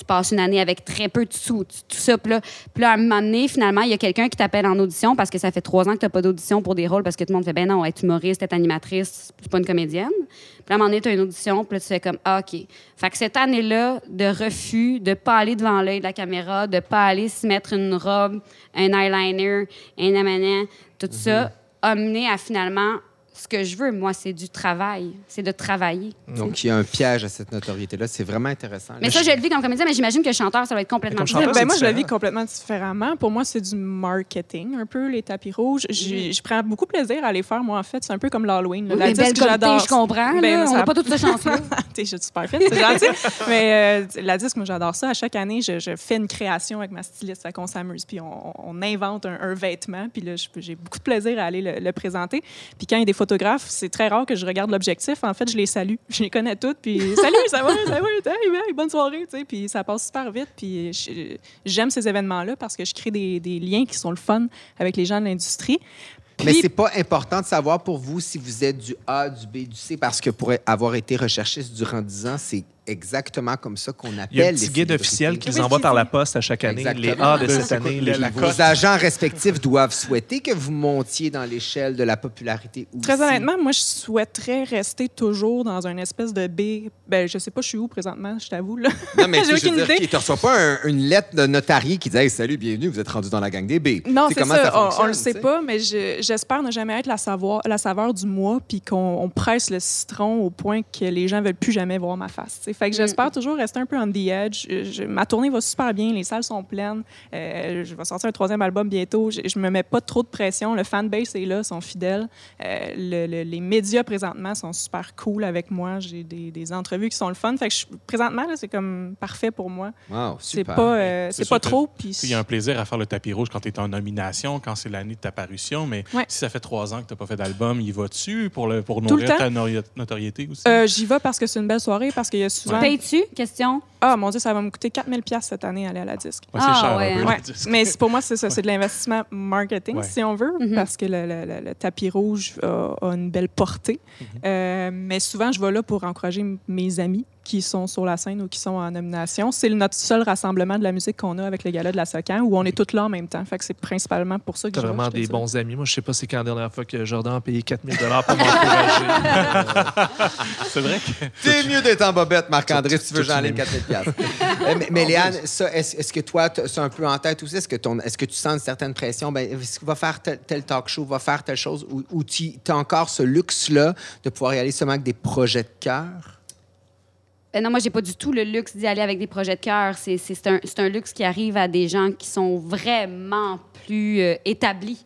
Tu passes une année avec très peu de sous, tu- tout ça. Puis là, puis là, à un moment donné, finalement, il y a quelqu'un qui t'appelle en audition parce que ça fait trois ans que tu n'as pas d'audition pour des rôles parce que tout le monde fait ben non, être humoriste, être animatrice, c'est pas une comédienne. Puis là, à un moment donné, tu as une audition, puis là, tu fais comme ah, OK. Fait que cette année-là de refus, de pas aller devant l'œil de la caméra, de pas aller se mettre une robe, un eyeliner, un amanan, tout ça, a mené à finalement ce que je veux, moi, c'est du travail. C'est de travailler. Donc, il y a un piège à cette notoriété-là. C'est vraiment intéressant. Mais ça, je le vis comme comédien, mais j'imagine que chanteur, ça va être complètement différent. chanteur, Ben, moi, je le vis complètement différemment. Pour moi, c'est du marketing, un peu, les tapis rouges. J'ai- Je prends beaucoup de plaisir à les faire, moi, en fait. C'est un peu comme l'Halloween. Oui, La disque que j'adore. je comprends. Ben, là. on a- n'a pas toute cette chance-là. T'es super fine, c'est gentil. Mais euh, la disque, moi, j'adore ça. À chaque année, je, je fais une création avec ma styliste. Fait qu'on s'amuse. Puis on, on invente un, un vêtement. Puis là, j'ai beaucoup de plaisir à aller le, le présenter. Puis quand il y a des photographes, c'est très rare que je regarde l'objectif. En fait, je les salue. Je les connais toutes. Puis salut, ça va, ça va, hey, hey, bonne soirée. Tu sais, puis ça passe super vite. Puis j'aime ces événements-là parce que je crée des, des liens qui sont le fun avec les gens de l'industrie. Mais c'est pas important de savoir pour vous si vous êtes du A, du B, du C, parce que pour avoir été recherchiste durant 10 ans, c'est exactement comme ça qu'on appelle Il y a un les petit guide célébrités. officiel qu'ils Oui, envoient par la ça. poste à chaque année. Les. A de cette année, les la vos- Vos agents respectifs doivent souhaiter que vous montiez dans l'échelle de la popularité aussi. Très honnêtement, moi, je souhaiterais rester toujours dans une espèce de B. Ben, je sais pas, je suis où présentement, je t'avoue. là. Non, mais je veux dire, idée. tu ne reçois pas un- une lettre de notarié qui dit Hey, Salut, bienvenue, vous êtes rendu dans la gang des B. Non, c'est comment ça. on- fonctionne, le sait pas, mais je- j'espère ne jamais être la, savoir, la saveur du mois, puis qu'on on presse le citron au point que les gens veulent plus jamais voir ma face. Sais. Fait que j'espère toujours rester un peu on the edge. Je- ma tournée va super bien, les salles sont pleines. Euh, je vais sortir un troisième album bientôt. Je, je me mets pas trop de pression. Le fanbase est là, sont fidèles. Euh, le- le- les médias présentement sont super cool avec moi. J'ai des, des entrevues qui sont le fun. Fait que je- présentement, c'est comme parfait pour moi. Wow, C'est pas, euh, C'est pas trop. Puis Il y a un plaisir à faire le tapis rouge quand tu es en nomination, quand c'est l'année de ta parution, mais Ouais. si ça fait trois ans que tu n'as pas fait d'album, y vas-tu pour, le, pour nourrir ta notoriété aussi? Euh, J'y vais parce que c'est une belle soirée, parce qu'il y a souvent. Payes-tu? Question. Ah, mon Dieu, ça va me coûter 4000 pièces cette année aller à la disque. Ouais, c'est Ah, cher ouais, un peu, Ouais, le disque. mais pour moi, c'est ça, c'est de l'investissement marketing, Ouais. si on veut, Mhm. parce que le, le- le- le tapis rouge a, a une belle portée. Mhm. Euh, mais souvent, je vais là pour encourager mes amis qui sont sur la scène ou qui sont en nomination. C'est notre seul rassemblement de la musique qu'on a avec le gala de la Socan, où on est tous là en même temps. Fait que c'est principalement pour ça que T'as vraiment des bons amis. Moi, je sais pas c'est quand la dernière fois que Jordan a payé 4000 pour m'encourager. C'est vrai que. C'est mieux d'être en bobette, Marc-André, si tu veux, Tout- j'en tout ligne 4000 piastres. Euh, mais, mais Léane, ça, est-ce est-ce que toi, c'est un peu en tête aussi? Est-ce que, ton- est-ce que tu sens une certaine pression? Ben, est-ce qu'il va faire tel, tel talk show, va faire telle chose? Ou, ou tu as encore ce luxe-là de pouvoir y aller seulement avec des projets de cœur? Euh, non, moi, j'ai pas du tout le luxe d'y aller avec des projets de cœur. C'est c'est un, c'est un luxe qui arrive à des gens qui sont vraiment plus euh, établis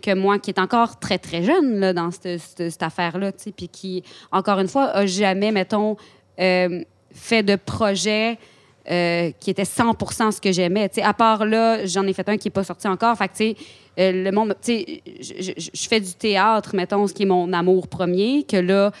que moi, qui est encore très, très jeune là, dans cette, cette- cette affaire-là, puis qui, encore une fois, a jamais, mettons, euh, fait de projet qui était 100% ce que j'aimais. À part là, j'en ai fait un qui n'est pas sorti encore. Fait que, tu sais, le monde, tu sais, je fais du théâtre, mettons, ce qui est mon amour premier, que là,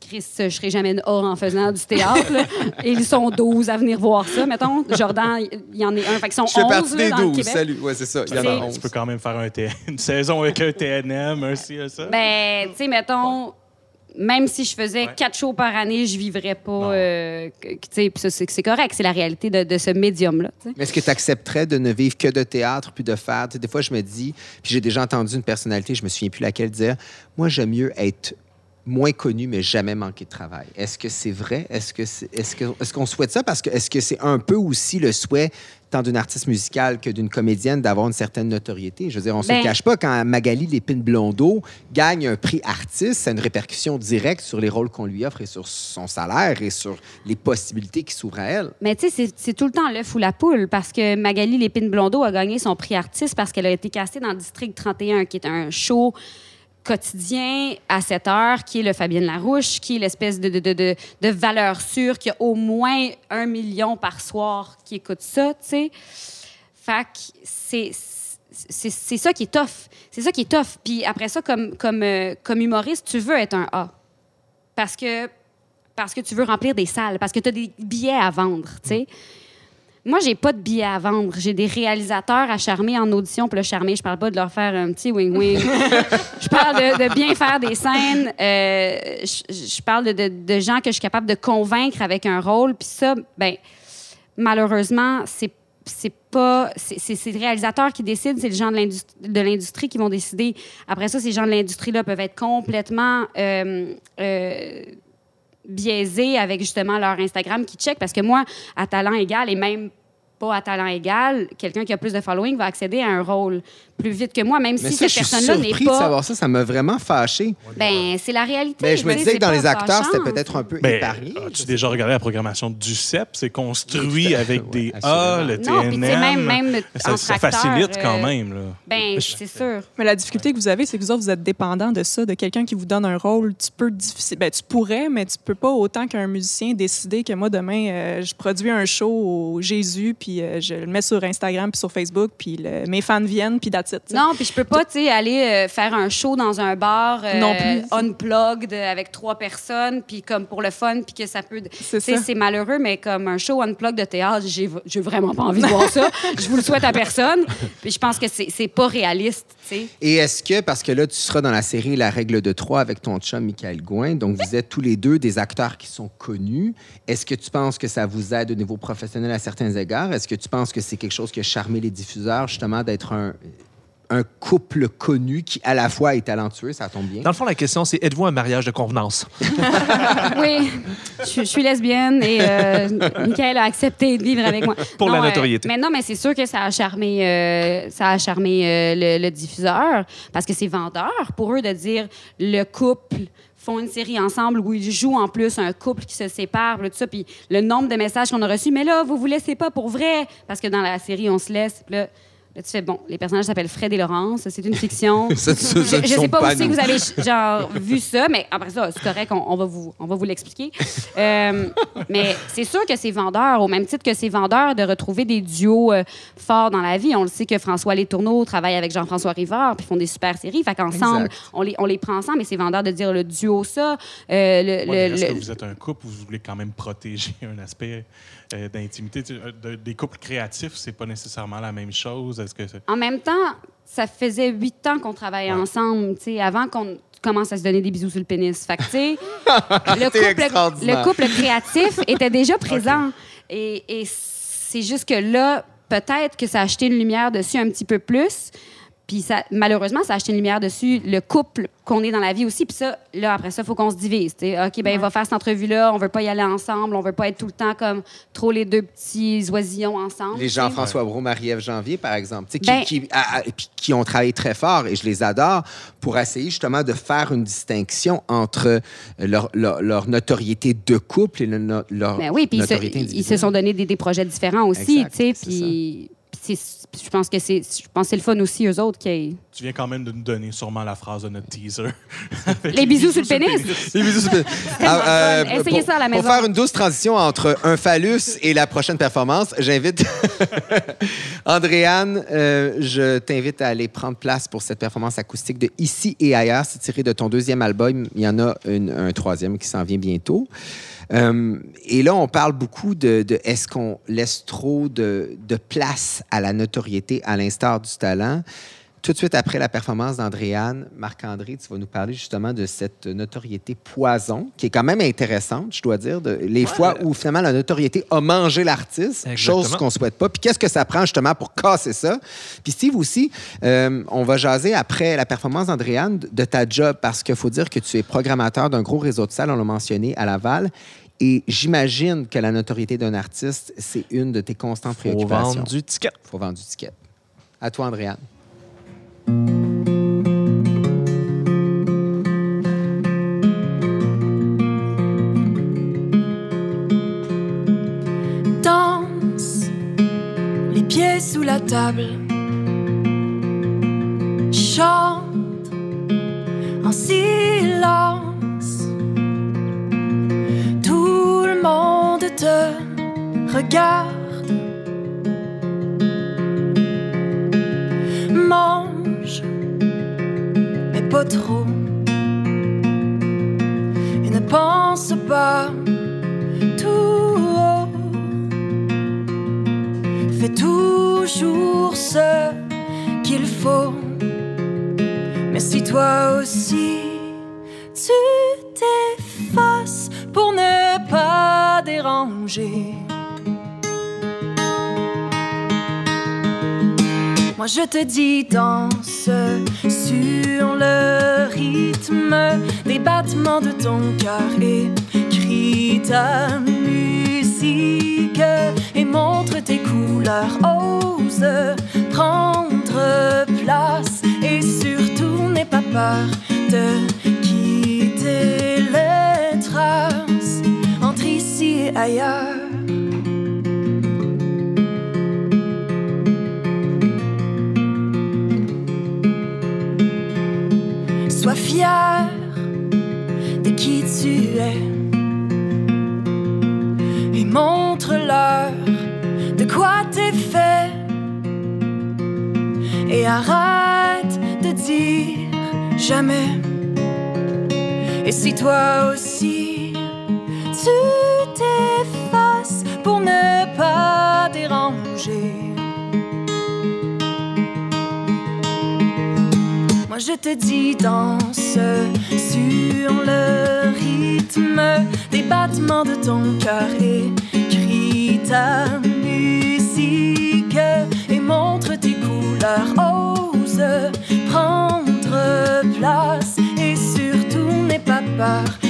Chris, je serai jamais une hors en faisant du théâtre. là. Et ils sont 12 à venir voir ça, mettons. Jordan, il y en est un. Fait qu'ils sont Je fais 11 partie là, des dans le 12. Québec. Salut. Ouais, c'est ça. Il y en a Tu 11. peux quand même faire un T- une saison avec un TNM, un ci, un ça. Ben, tu sais, mettons, même si je faisais Ouais. quatre shows par année, je vivrais pas. Euh, tu c'est correct, c'est la réalité de, de ce médium-là. tu. Mais est-ce que tu accepterais de ne vivre que de théâtre puis de faire? Tu des fois, je me dis, puis j'ai déjà entendu une personnalité, je me souviens plus laquelle, dire Moi, j'aime mieux être moins connu, mais jamais manquer de travail. Est-ce que c'est vrai? Est-ce que c'est- est-ce qu'on souhaite ça? Parce que est-ce que c'est un peu aussi le souhait tant d'une artiste musicale que d'une comédienne d'avoir une certaine notoriété? Je veux dire, on ne se Ben- le cache pas, quand Magali Lépine-Blondeau gagne un prix artiste, ça a une répercussion directe sur les rôles qu'on lui offre et sur son salaire et sur les possibilités qui s'ouvrent à elle. Mais tu sais, c'est- c'est tout le temps l'œuf ou la poule parce que Magali Lépine-Blondeau a gagné son prix artiste parce qu'elle a été castée dans District 31, qui est un show quotidien à 7 heures, qui est le Fabienne Larouche, qui est l'espèce de, de, de, de, valeur sûre, qui a au moins un million par soir qui écoute ça, tu sais. Fait que c'est c'est c'est ça qui est tough. C'est ça qui est tough. Puis après ça, comme, comme, euh, comme humoriste, tu veux être un A. Parce que, parce que tu veux remplir des salles, parce que tu as des billets à vendre, tu sais. Moi, j'ai pas de billets à vendre. J'ai des réalisateurs à charmer en audition. Puis le charmer, je parle pas de leur faire un petit wing-wing. je parle de, de bien faire des scènes. Euh, je, je parle de, de- gens que je suis capable de convaincre avec un rôle. Puis ça, ben malheureusement, c'est c'est pas c'est le réalisateur qui décide, c'est les gens de l'industrie de l'industrie qui vont décider. Après ça, ces gens de l'industrie là peuvent être complètement euh, euh, biaisés avec justement leur Instagram qui check parce que moi, à talent égal et même pas à talent égal, quelqu'un qui a plus de following va accéder à un rôle plus vite que moi, même Mais si ça, cette je suis personne-là n'est surpris de pas. savoir ça. Ça m'a vraiment fâché. Ben, c'est la réalité. Mais je me tu sais, disais c'est que dans pas les acteurs, c'était peut-être un peu Ben, épargné. As-tu déjà regardé la programmation du CEP? C'est construit avec ouais, des A, le assurément. Non, puis tu sais, TNM. même, même ça, ça facilite quand euh, même. Là. Ben, c'est sûr. Mais la difficulté que vous avez, c'est que vous autres, vous êtes dépendant de ça, de quelqu'un qui vous donne un rôle. Tu peux difficile, ben, tu pourrais, mais tu peux pas autant qu'un musicien décider que moi demain, euh, je produis un show au Jésus, puis euh, je le mets sur Instagram puis sur Facebook, puis le- mes fans viennent, puis that's that's it. Non, puis je peux pas, tu sais, aller euh, faire un show dans un bar euh, Non plus. unplugged avec trois personnes, puis comme pour le fun, puis que ça peut... C'est Tu sais, ça. C'est malheureux, mais comme un show unplugged de théâtre, j'ai vraiment pas envie de voir ça. Je vous le souhaite à personne. Puis je pense que c'est c'est pas réaliste, tu sais. Et est-ce que, parce que là, tu seras dans la série La règle de trois avec ton chum Michael Gouin, donc vous êtes tous les deux des acteurs qui sont connus. Est-ce que tu penses que ça vous aide au niveau professionnel à certains égards? Est-ce que tu penses que c'est quelque chose qui a charmé les diffuseurs, justement, d'être un, un couple connu qui, à la fois, est talentueux? Ça tombe bien. Dans le fond, la question, c'est êtes-vous un mariage de convenance? Oui, je, je suis lesbienne et euh, Michael a accepté de vivre avec moi. Pour la euh, notoriété. mais non, mais c'est sûr que ça a charmé, euh, ça a charmé euh, le, le diffuseur parce que c'est vendeur pour eux de dire le couple font une série ensemble où ils jouent en plus un couple qui se sépare, tout ça. Puis le nombre de messages qu'on a reçus, mais là, vous vous laissez pas pour vrai parce que dans la série, on se laisse. Là, là, tu fais, bon, les personnages s'appellent Fred et Laurence, c'est une fiction. Ça, ça, ça je ne sais pas pas où c'est nous. que vous avez genre vu ça, mais après ça, c'est correct, on, on va vous, on va vous l'expliquer. Euh, mais c'est sûr que c'est vendeur, au même titre que c'est vendeur de retrouver des duos euh, forts dans la vie. On le sait que François Letourneau travaille avec Jean-François Rivard, puis font des super séries. Fait qu'ensemble, on les, on les prend ensemble, et c'est vendeur de dire le duo ça. euh, le, Ouais, le- mais Est-ce le- que vous êtes un couple ou vous voulez quand même protéger un aspect euh, d'intimité? Euh, de- des couples créatifs, c'est pas nécessairement la même chose. Est-ce que En même temps, ça faisait huit ans qu'on travaillait Ouais. ensemble, tu sais, avant qu'on commence à se donner des bisous sur le pénis. Fait que, tu sais, le, couple, le couple créatif était déjà présent. Et, et c'est juste que là, peut-être que ça a acheté une lumière dessus un petit peu plus. Puis ça, malheureusement, ça a acheté une lumière dessus le couple qu'on est dans la vie aussi. Puis ça, là, après ça, il faut qu'on se divise. tu sais. OK, ben il va faire cette entrevue-là. On veut pas y aller ensemble. On veut pas être tout le temps comme trop les deux petits oisillons ensemble. Les. Jean-François Brault, Marie-Ève Janvier, par exemple, qui, Ben- qui- à- à- puis qui ont travaillé très fort, et je les adore, pour essayer justement de faire une distinction entre leur, leur- leur notoriété de couple et le leur Ben oui, puis ils se, ils sont donné des, des projets différents aussi, Exact, puis je pense que c'est je pense c'est le fun aussi eux autres qui Tu viens quand même de nous donner sûrement la phrase de notre teaser. Les bisous sur le pénis. Les bisous sur le- Ah, fun. Essayez pour, ça à la maison. Pour faire une douce transition entre un phallus et la prochaine performance, j'invite Andréane, euh, je t'invite à aller prendre place pour cette performance acoustique de Ici et ailleurs. C'est tiré de ton deuxième album. Il y en a une- un troisième qui s'en vient bientôt. Euh, et là, on parle beaucoup de, de est-ce qu'on laisse trop de, de place à la notoriété à l'instar du talent. Tout de suite après la performance d'Andréane, Marc-André, tu vas nous parler justement de cette notoriété poison, qui est quand même intéressante, je dois dire, de, les fois où finalement la notoriété a mangé l'artiste, chose qu'on ne souhaite pas. Puis qu'est-ce que ça prend justement pour casser ça? Puis Steve aussi, euh, on va jaser après la performance d'Andréane de ta job, parce qu'il faut dire que tu es programmateur d'un gros réseau de salles, on l'a mentionné, à Laval. Et j'imagine que la notoriété d'un artiste, c'est une de tes constantes Faut préoccupations. vendre du ticket. faut vendre du ticket. À toi, Andréane. Danse, les pieds sous la table, chante en silence. Tout le monde te regarde. Mange, Et ne pense pas tout haut. Fais toujours ce qu'il faut. Mais si toi aussi tu t'effaces pour ne pas déranger. Moi je te dis danse sur le rythme des battements de ton cœur et crie ta musique et montre tes couleurs. Ose prendre place et surtout n'aie pas peur de quitter les traces entre ici et ailleurs. Sois fier de qui tu es et montre-leur de quoi t'es fait. Et arrête de dire jamais. Et si toi aussi tu t'effaces pour ne pas déranger. Je te dis danse sur le rythme des battements de ton cœur et crie ta musique et montre tes couleurs. Ose prendre place et surtout n'aie pas peur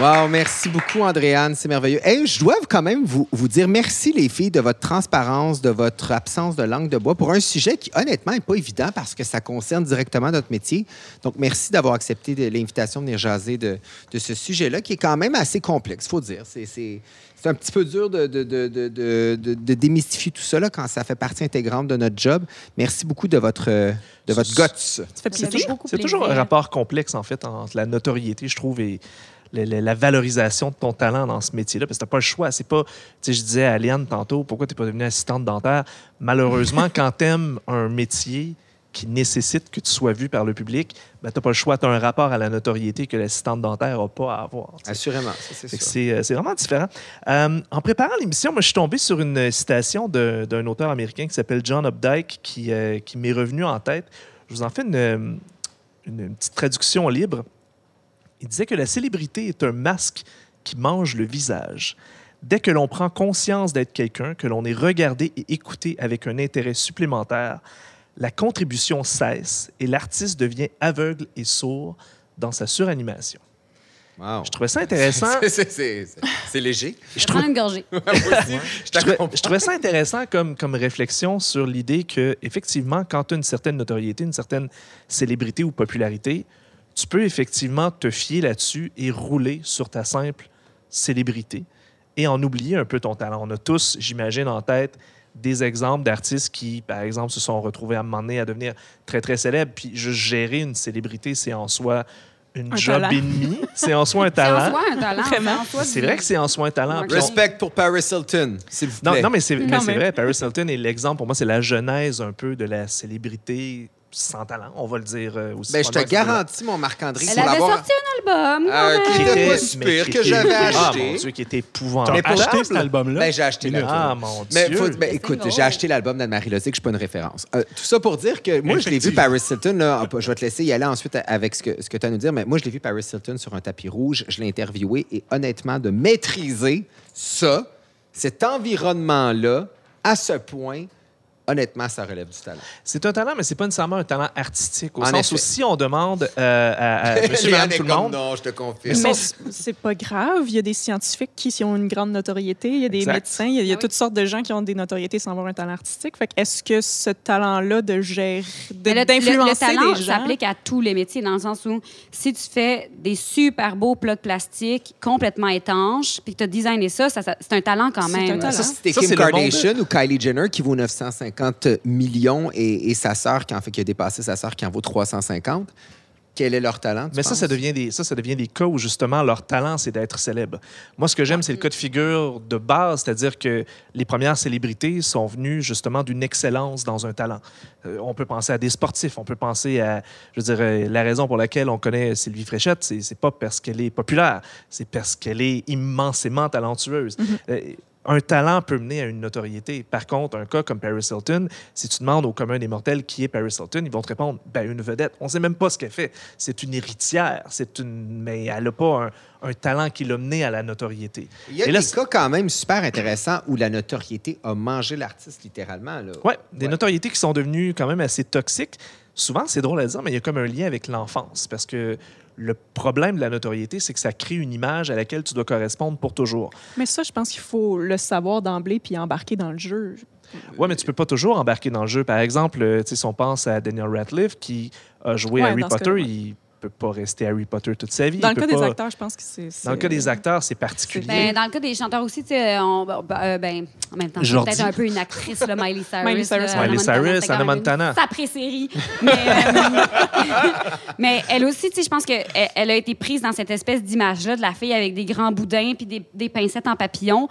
Wow, merci beaucoup, Andréane. C'est merveilleux. Hey, je dois quand même vous, vous dire merci, les filles, de votre transparence, de votre absence de langue de bois pour un sujet qui, honnêtement, n'est pas évident parce que ça concerne directement notre métier. Donc, merci d'avoir accepté l'invitation de venir jaser de, de ce sujet-là qui est quand même assez complexe, il faut dire. C'est- C'est c'est un petit peu dur de, de, de, de, de- de- de démystifier tout ça là, quand ça fait partie intégrante de notre job. Merci beaucoup de votre, de votre guts. C'est toujours un plaisir. rapport complexe, en fait, entre la notoriété, je trouve, et la, la- la valorisation de ton talent dans ce métier-là. Parce que t'as pas le choix. C'est pas, tu sais, je disais à Liane tantôt, pourquoi t'es pas devenue assistante dentaire? Malheureusement, quand t'aimes un métier qui nécessite que tu sois vu par le public, ben, t'as pas le choix. T'as un rapport à la notoriété que l'assistante dentaire n'a pas à avoir. tu. Assurément, c'est euh, c'est vraiment différent. Euh, en préparant l'émission, moi, je suis tombé sur une citation d'un auteur américain qui s'appelle John Updike qui, euh, qui m'est revenu en tête. Je vous en fais une, une- une petite traduction libre. Il disait que la célébrité est un masque qui mange le visage. Dès que l'on prend conscience d'être quelqu'un, que l'on est regardé et écouté avec un intérêt supplémentaire, la contribution cesse et l'artiste devient aveugle et sourd dans sa suranimation. Wow. Je trouvais ça intéressant. C'est- léger. Je trouve- prends une gorgée. Je je trouvais, je trouvais ça intéressant comme, comme réflexion sur l'idée que, effectivement, quand tu as une certaine notoriété, une certaine célébrité ou popularité, tu peux effectivement te fier là-dessus et rouler sur ta simple célébrité et en oublier un peu ton talent. On a tous, j'imagine, en tête des exemples d'artistes qui, par exemple, se sont retrouvés à un moment donné à devenir très, très célèbres. Puis juste gérer une célébrité, c'est en soi une Un job talent. ennemie. C'est en soi un C'est en talent. soi un talent. Vraiment. en soi C'est vrai que c'est en soi un talent. Respect pour Paris Hilton, s'il vous plaît. non, non, mais c'est mais vrai. Paris Hilton est l'exemple. Pour moi, c'est la genèse un peu de la célébrité sans talent, on va le dire euh, aussi. Ben, je te que garantis, mon Marc-André, Elle pour avait sorti un album. Euh, qui était pas si mais pire, que j'avais Ah, acheté. mon Dieu, qui était T'as épouvantable. acheté cet album-là? Ben, j'ai acheté l'album. Ah, mon Mais Dieu. faut- ben, Le écoute, j'ai acheté l'album d'Anne-Marie Lozic, je suis pas une référence. Euh, tout ça pour dire que moi, je l'ai vu. Paris Hilton, là, je vais te laisser y aller ensuite avec ce que, ce que tu as à nous dire, mais moi, je l'ai vu Paris Hilton sur un tapis rouge, je l'ai interviewé et honnêtement, de maîtriser ça, cet environnement-là, à ce point, honnêtement, ça relève du talent. C'est un talent, mais c'est pas nécessairement un talent artistique. Au En sens effet. où si on demande euh, à, à monsieur, madame, tout le monde, Non, je te confirme. Mais c'est pas grave. Il y a des scientifiques qui ont une grande notoriété. Il y a des Exact. médecins. Il y a, il y a Ah oui. toutes sortes de gens qui ont des notoriétés sans avoir un talent artistique. Fait que est-ce que ce talent-là de gérer, de- le, d'influencer des gens... s'applique à tous les métiers, dans le sens où si tu fais des super beaux plats de plastique complètement étanches, puis que tu as designé ça, ça, ça- c'est un talent quand C'est même. un talent. Ça, Kim c'est monde- Kardashian ou Kylie Jenner qui vaut 950 millions et, et sa sœur qui en fait qui a dépassé sa sœur qui en vaut 350. Quel est leur talent? tu Mais ça, penses? ça devient, des, ça, ça devient des cas où justement leur talent, c'est d'être célèbre. Moi, ce que j'aime, c'est le cas de figure de base, c'est-à-dire que les premières célébrités sont venues justement d'une excellence dans un talent. Euh, on peut penser à des sportifs, on peut penser à, je dirais, la raison pour laquelle on connaît Sylvie Fréchette, c'est, c'est pas parce qu'elle est populaire, c'est parce qu'elle est immensément talentueuse. Euh, un talent peut mener à une notoriété. Par contre, un cas comme Paris Hilton, si tu demandes au commun des mortels qui est Paris Hilton, ils vont te répondre ben, une vedette. On ne sait même pas ce qu'elle fait. C'est une héritière, c'est une... mais elle n'a pas un, un talent qui l'a mené à la notoriété. Il y a Et là, des cas quand même super intéressants où la notoriété a mangé l'artiste littéralement. Là. Ouais, des notoriétés qui sont devenues quand même assez toxiques. Souvent, c'est drôle à dire, mais il y a comme un lien avec l'enfance. Parce que le problème de la notoriété, c'est que ça crée une image à laquelle tu dois correspondre pour toujours. Mais ça, je pense qu'il faut le savoir d'emblée puis embarquer dans le jeu. Ouais, mais tu peux pas toujours embarquer dans le jeu. Par exemple, euh, si on pense à Daniel Radcliffe qui a joué Ouais, Harry Potter, il peut pas rester Harry Potter toute sa vie. Dans Il le cas des acteurs, je pense que c'est. Dans le cas des acteurs, c'est particulier. Ben, dans le cas des chanteurs aussi, tu sais, on- ben, euh, ben, en même temps, c'est peut-être un peu une actrice, là, Miley Cyrus. Miley Cyrus, là, Miley Cyrus, même Montana. Une sacrée série. Mais, euh, mais elle aussi, tu sais, je pense qu'elle elle a été prise dans cette espèce d'image-là de la fille avec des grands boudins puis des, des pincettes en papillon.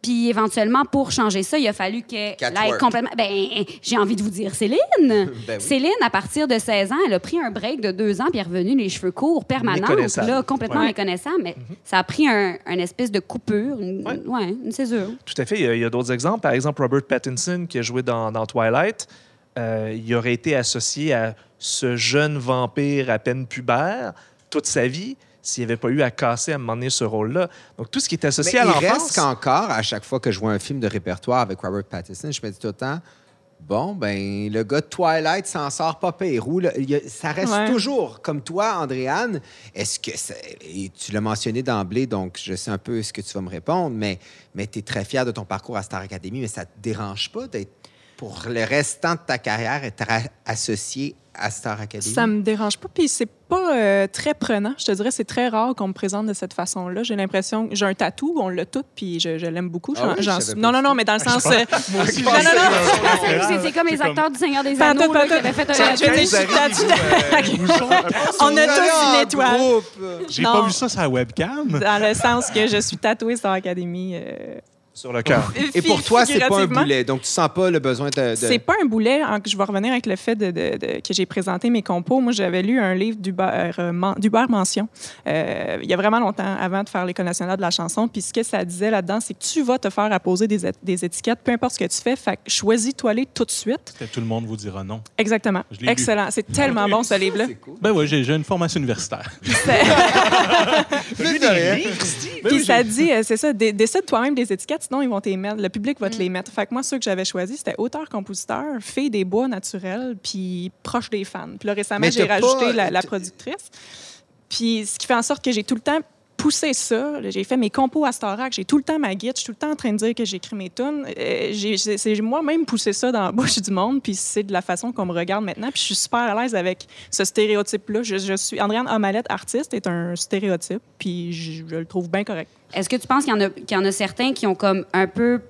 Puis éventuellement, pour changer ça, il a fallu aille complètement. Ben, j'ai envie de vous dire, Céline. Ben oui. Céline, à partir de 16 ans, elle a pris un break de deux ans puis elle est revenue les cheveux courts, permanents, là, complètement Ouais. méconnaissable. Mais ça a pris un, un espèce de coupure, une, Ouais. ouais, une césure. Tout à fait. Il y a, il y a d'autres exemples. Par exemple, Robert Pattinson, qui a joué dans, dans Twilight, euh, il aurait été associé à ce jeune vampire à peine pubère toute sa vie s'il n'y avait pas eu à casser à un moment donné ce rôle-là. Donc, tout ce qui est Mais associé à il l'enfance... reste qu'encore, à chaque fois que je vois un film de répertoire avec Robert Pattinson, je me dis tout le temps, bon, ben, le gars de Twilight s'en sort pas. Il a- Ça reste Ouais. toujours comme toi, Andréane. Est-ce que, ça- et tu l'as mentionné d'emblée, donc je sais un peu ce que tu vas me répondre, mais, mais tu es très fier de ton parcours à Star Academy, mais ça te dérange pas d'être, pour le restant de ta carrière, être associé à Star Academy? Ça me dérange pas, puis c'est pas euh, très prenant. Je te dirais, c'est très rare qu'on me présente de cette façon-là. J'ai l'impression que j'ai un tatou, on l'a tout, puis je, je l'aime beaucoup. Ah oui, je J'en- savais pas non, non, non, mais dans le sens. euh, Moi aussi, non, non, non. C'est comme les acteurs du Seigneur des Anneaux qui avaient fait un On a tous une étoile. J'ai pas vu ça sur la webcam. Dans le sens que je suis tatouée Star Academy. Sur le cœur. Et pour toi, c'est pas un boulet, donc tu sens pas le besoin de... de- C'est pas un boulet. En- Je vais revenir avec le fait de, de- de- que j'ai présenté mes compos. Moi, j'avais lu un livre d'Hubert euh, Man- Mention euh, il y a vraiment longtemps, avant de faire l'École nationale de la chanson. Puis ce que ça disait là-dedans, c'est que tu vas te faire apposer des, étiquettes, peu importe ce que tu fais. Fait que choisis-toi les tout de suite. Peut-être tout le monde vous dira non. Exactement. Excellent. C'est tellement bon, ce livre-là. Cool. Ben oui, j'ai une formation universitaire. Plus de rien. Puis ça dit, euh, c'est ça, dé- décide toi-même des étiquettes, sinon ils vont te les mettre. Le public va te les mettre. Fait que moi, ceux que j'avais choisis, c'était auteur-compositeur, fille des bois naturels, puis proche des fans. Puis là, récemment, j'ai rajouté pas- la, la productrice. Puis ce qui fait en sorte que j'ai tout le temps poussé ça. J'ai fait mes compos à Starac. J'ai tout le temps ma guide. Je suis tout le temps en train de dire que j'écris mes tunes. Euh, j'ai- moi-même poussé ça dans la bouche du monde. Puis c'est de la façon qu'on me regarde maintenant. Puis je suis super à l'aise avec ce stéréotype-là. Je, je suis Andréane Omalette, artiste, est un stéréotype. Puis je, le trouve bien correct. Est-ce que tu penses qu'il y, qu'il y en a certains qui ont comme un peu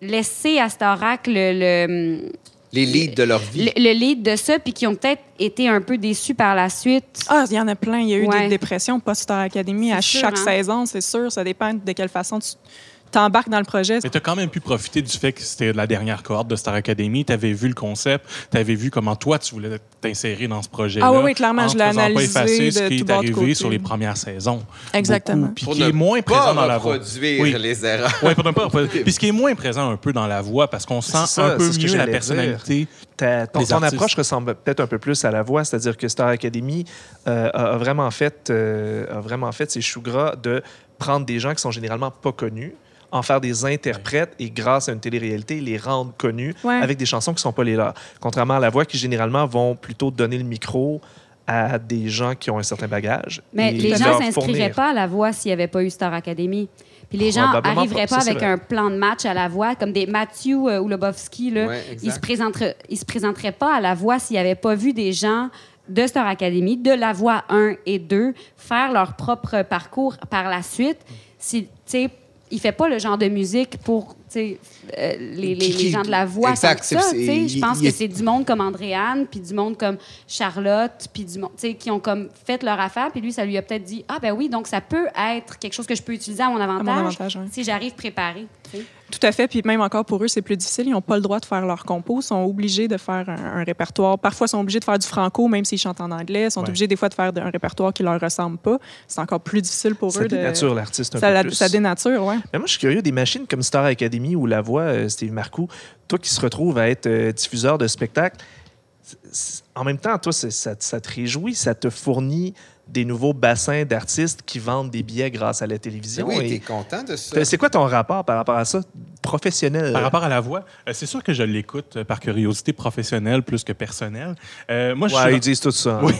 laissé à Starac le, Les leads de leur vie. le, le lead de ça, puis qui ont peut-être été un peu déçus par la suite? Ah, il y en a plein. Il y a eu Ouais. des dépressions post-Star Academy à sûr, chaque hein? saison, c'est sûr. Ça dépend de quelle façon tu t'embarques dans le projet. Mais tu as quand même pu profiter du fait que c'était la dernière cohorte de Star Academy. Tu avais vu le concept, tu avais vu comment toi, tu voulais t'insérer dans ce projet-là. Ah oui, oui, clairement, en je l'ai analysé pas effacer ce de qui tout est arrivé côté. sur les premières saisons. Exactement. Puis Pour qui ne est moins pas présent dans la voix. reproduire Oui. les erreurs. Oui, pour ne pas reproduire. Puis ce qui est moins présent un peu dans la voix, parce qu'on sent ça, un peu ce mieux la personnalité. Ta- ton, approche ressemble peut-être un peu plus à la voix, c'est-à-dire que Star Academy euh, a, a vraiment fait, euh, a vraiment fait ses choux gras de prendre des gens qui sont généralement pas connus, en faire des interprètes et grâce à une télé-réalité, les rendre connus Ouais. avec des chansons qui sont pas les leurs. Contrairement à la voix qui généralement vont plutôt donner le micro à des gens qui ont un certain bagage. Mais les gens s'inscriraient fournir. pas à la voix s'il n'y avait pas eu Star Academy. Puis les gens Probablement arriveraient pas. avec vrai. un plan de match à la voix, comme des Matthew euh, ou Lobovski. Là. Ouais, ils se présenteraient, ils se présenteraient pas à la voix s'il n'y avait pas vu des gens de Star Academy, de la voix 1 et 2, faire leur propre parcours par la suite. Si, tu sais, il fait pas le genre de musique pour euh, les, gens de la voix exact, comme ça. Je pense que c'est du monde comme Andréane, puis du monde comme Charlotte, puis du monde qui ont comme fait leur affaire, puis lui, ça lui a peut-être dit Ah, ben oui, donc ça peut être quelque chose que je peux utiliser à mon avantage, avantage, oui. si j'arrive préparé. Tout à fait. Puis même encore pour eux, c'est plus difficile. Ils n'ont pas le droit de faire leur compos. Ils sont obligés de faire un, un répertoire. Parfois, ils sont obligés de faire du franco, même s'ils chantent en anglais. Ils sont Ouais. obligés des fois de faire un répertoire qui leur ressemble pas. C'est encore plus difficile pour Ça eux. de- dénature l'artiste un ça, peu la- plus. ça dénature, oui. Mais moi, je suis curieux des machines comme Star Academy ou La Voix, euh, Steve Marcoux, toi qui se retrouves à être euh, diffuseur de spectacles, en même temps, toi, ça, ça te réjouit, ça te fournit des nouveaux bassins d'artistes qui vendent des billets grâce à la télévision. Oui, Et- t'es content de ça. C'est quoi ton rapport par rapport à ça? Professionnel. Par rapport à la voix, euh, c'est sûr que je l'écoute euh, par curiosité professionnelle plus que personnelle. Euh, moi, je suis Ouais, dans- ils disent tout ça. Oui,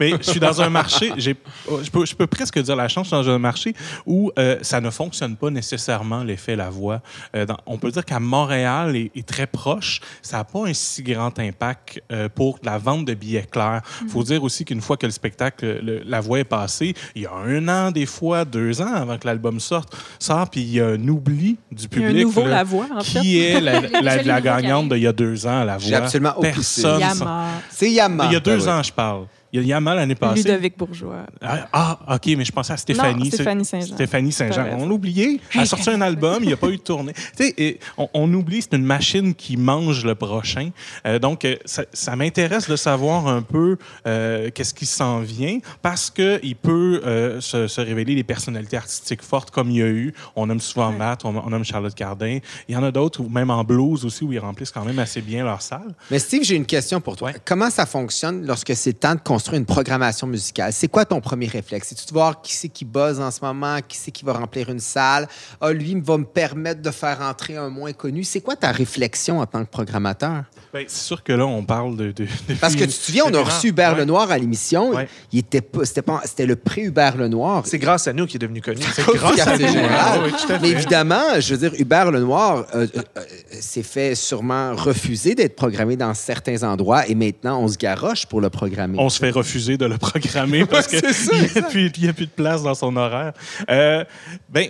mais je suis dans un marché, j'ai, je, peux, je peux presque dire la chance, je suis dans un marché où euh, ça ne fonctionne pas nécessairement l'effet la voix. Euh, dans- on peut dire qu'à Montréal est, est très proche, ça n'a pas un si grand impact euh, pour la vente de billets clairs. Il faut dire aussi qu'une fois que le spectacle, le- la voix est passée, il y a un an, des fois deux ans avant que l'album sorte, sort, puis il y a un oubli du Il y a public. Un nouveau là, La Voix, en fait. Qui est la, la- la gagnante d'il y a deux ans à la voix? J'ai absolument aucune Personne. Yama, C'est Yama. Il y a deux Ben oui. ans, je parle. Il y a Yama l'année passée. Ludovic Bourgeois. Ah, ah, OK, mais je pensais à Stéphanie. Non, Stéphanie Saint-Jean. Stéphanie. On l'a oublié. Elle a sorti un album, il n'y a pas eu de tournée. Tu sais, et on, on oublie, c'est une machine qui mange le prochain. Euh, donc, euh, ça, ça m'intéresse de savoir un peu euh, qu'est-ce qui s'en vient parce qu'il peut euh, se, se révéler des personnalités artistiques fortes comme il y a eu. On nomme souvent Matt, on, on nomme Charlotte Cardin. Il y en a d'autres, ou même en blues aussi, où ils remplissent quand même assez bien leur salle. Mais Steve, j'ai une question pour toi. Ouais. Comment ça fonctionne lorsque c'est temps de construire une programmation musicale? C'est quoi ton premier réflexe? C'est-tu de voir qui c'est qui buzz en ce moment, qui c'est qui va remplir une salle? Ah, lui va me permettre de faire entrer un moins connu. C'est quoi ta réflexion en tant que programmateur? Ben, c'est sûr que là, on parle de. de- de Parce que tu te souviens, on a reçu Hubert Ouais. Lenoir à l'émission. Ouais. Il était pas, c'était pas, c'était le pré-Hubert Lenoir. C'est grâce à nous qu'il est devenu connu. C'est grâce grâce à quartier nous. général. Oui, Mais évidemment, je veux dire, Hubert Lenoir euh, euh, euh, s'est fait sûrement refuser d'être programmé dans certains endroits et maintenant on se garoche pour le programmer. On se fait refuser de le programmer parce qu'il n'y a, a plus de place dans son horaire. Euh, ben,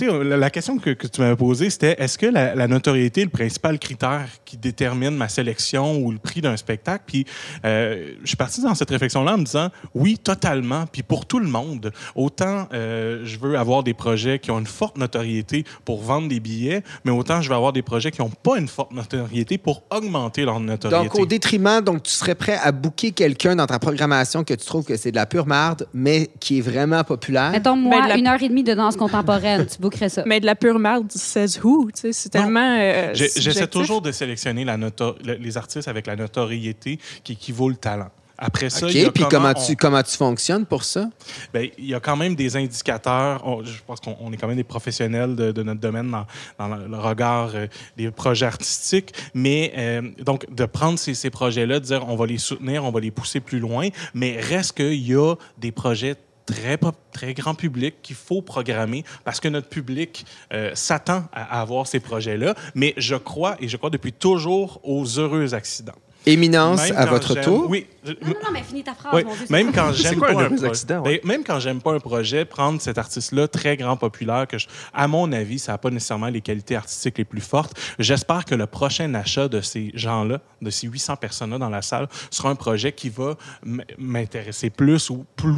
la, la question que, que tu m'avais posée, c'était est-ce que la, la notoriété est le principal critère qui détermine ma sélection ou le prix d'un spectacle? Puis, euh, je suis parti dans cette réflexion-là en me disant oui, totalement. Puis pour tout le monde, autant euh, je veux avoir des projets qui ont une forte notoriété pour vendre des billets, mais autant je veux avoir des projets qui n'ont pas une forte notoriété pour augmenter leur notoriété. Donc, au détriment, donc tu serais prêt à booker quelqu'un dans ta programmation que tu trouves que c'est de la pure marde, mais qui est vraiment populaire? Mettons, Ben, moi, la- une heure et demie de danse contemporaine, tu bookerais ça. Mais de la pure merde du says who, tu sais, c'est tellement. euh, J'essaie toujours de sélectionner la noto- le- les artistes avec la notoriété qui équivaut le talent. Après ça, OK, il y a puis comment, on- tu, comment tu fonctionnes pour ça? ben, il y a quand même des indicateurs. On- je pense qu'on on est quand même des professionnels de, de notre domaine dans, dans le, le regard euh, des projets artistiques. Mais euh, donc, de prendre ces, ces projets-là, de dire on va les soutenir, on va les pousser plus loin, mais reste qu'il y a des projets très, grand public qu'il faut programmer parce que notre public euh, s'attend à, avoir ces projets-là. Mais je crois, et je crois depuis toujours, aux heureux accidents. Éminence, Même à votre tour. Oui. Non, non, non, mais finis ta phrase, Oui, mon Dieu. c'est même quand j'aime quoi pas un accident, ouais? ben, même quand j'aime pas un projet, prendre cet artiste-là très grand populaire que je- à mon avis, ça n'a pas nécessairement les qualités artistiques les plus fortes. J'espère que le prochain achat de ces gens-là, de ces 800 personnes-là dans la salle, sera un projet qui va m'intéresser plus ou plus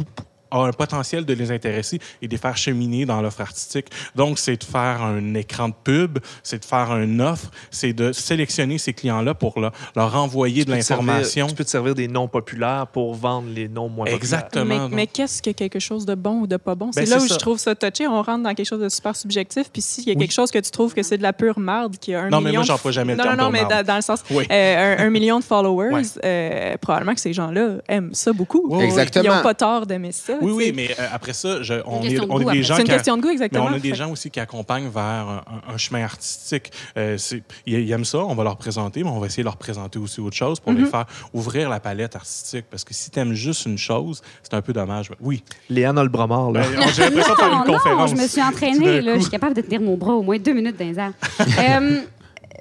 a un potentiel de les intéresser et de les faire cheminer dans l'offre artistique. Donc, c'est de faire un écran de pub, c'est de faire une offre, c'est de sélectionner ces clients-là pour leur, leur envoyer de l'information. Tu peux te servir des noms populaires pour vendre les noms moins populaires. Exactement. Mais, donc. mais qu'est-ce que quelque chose de bon ou de pas bon? C'est Ben, là c'est où ça. je trouve ça touché. On rentre dans quelque chose de super subjectif. Puis s'il y a Oui. quelque chose que tu trouves que c'est de la pure marde, qui a un Non, mais million... moi, de- j'emploie jamais le Non, terme non, non, mais dans, dans le sens... Oui. euh, un, un million de followers, Ouais. euh, probablement que ces gens-là aiment ça beaucoup. Oui. Exactement. Ils n'ont pas tort d'aimer ça. Oui, oui, mais euh, après ça, je- on, est, des gens C'est une qui a- question de goût, mais exactement. on a des gens aussi qui accompagnent vers un, chemin artistique. Euh, ils, ils aiment ça, on va leur présenter, mais on va essayer de leur présenter aussi autre chose pour Mm-hmm. les faire ouvrir la palette artistique. Parce que si tu aimes juste une chose, c'est un peu dommage. Oui. Léane a le là. Ben, J'ai l'impression de faire Non, une non, conférence. je me suis entraînée. Là, je suis capable de tenir mon bras au moins deux minutes dans les airs. Euh,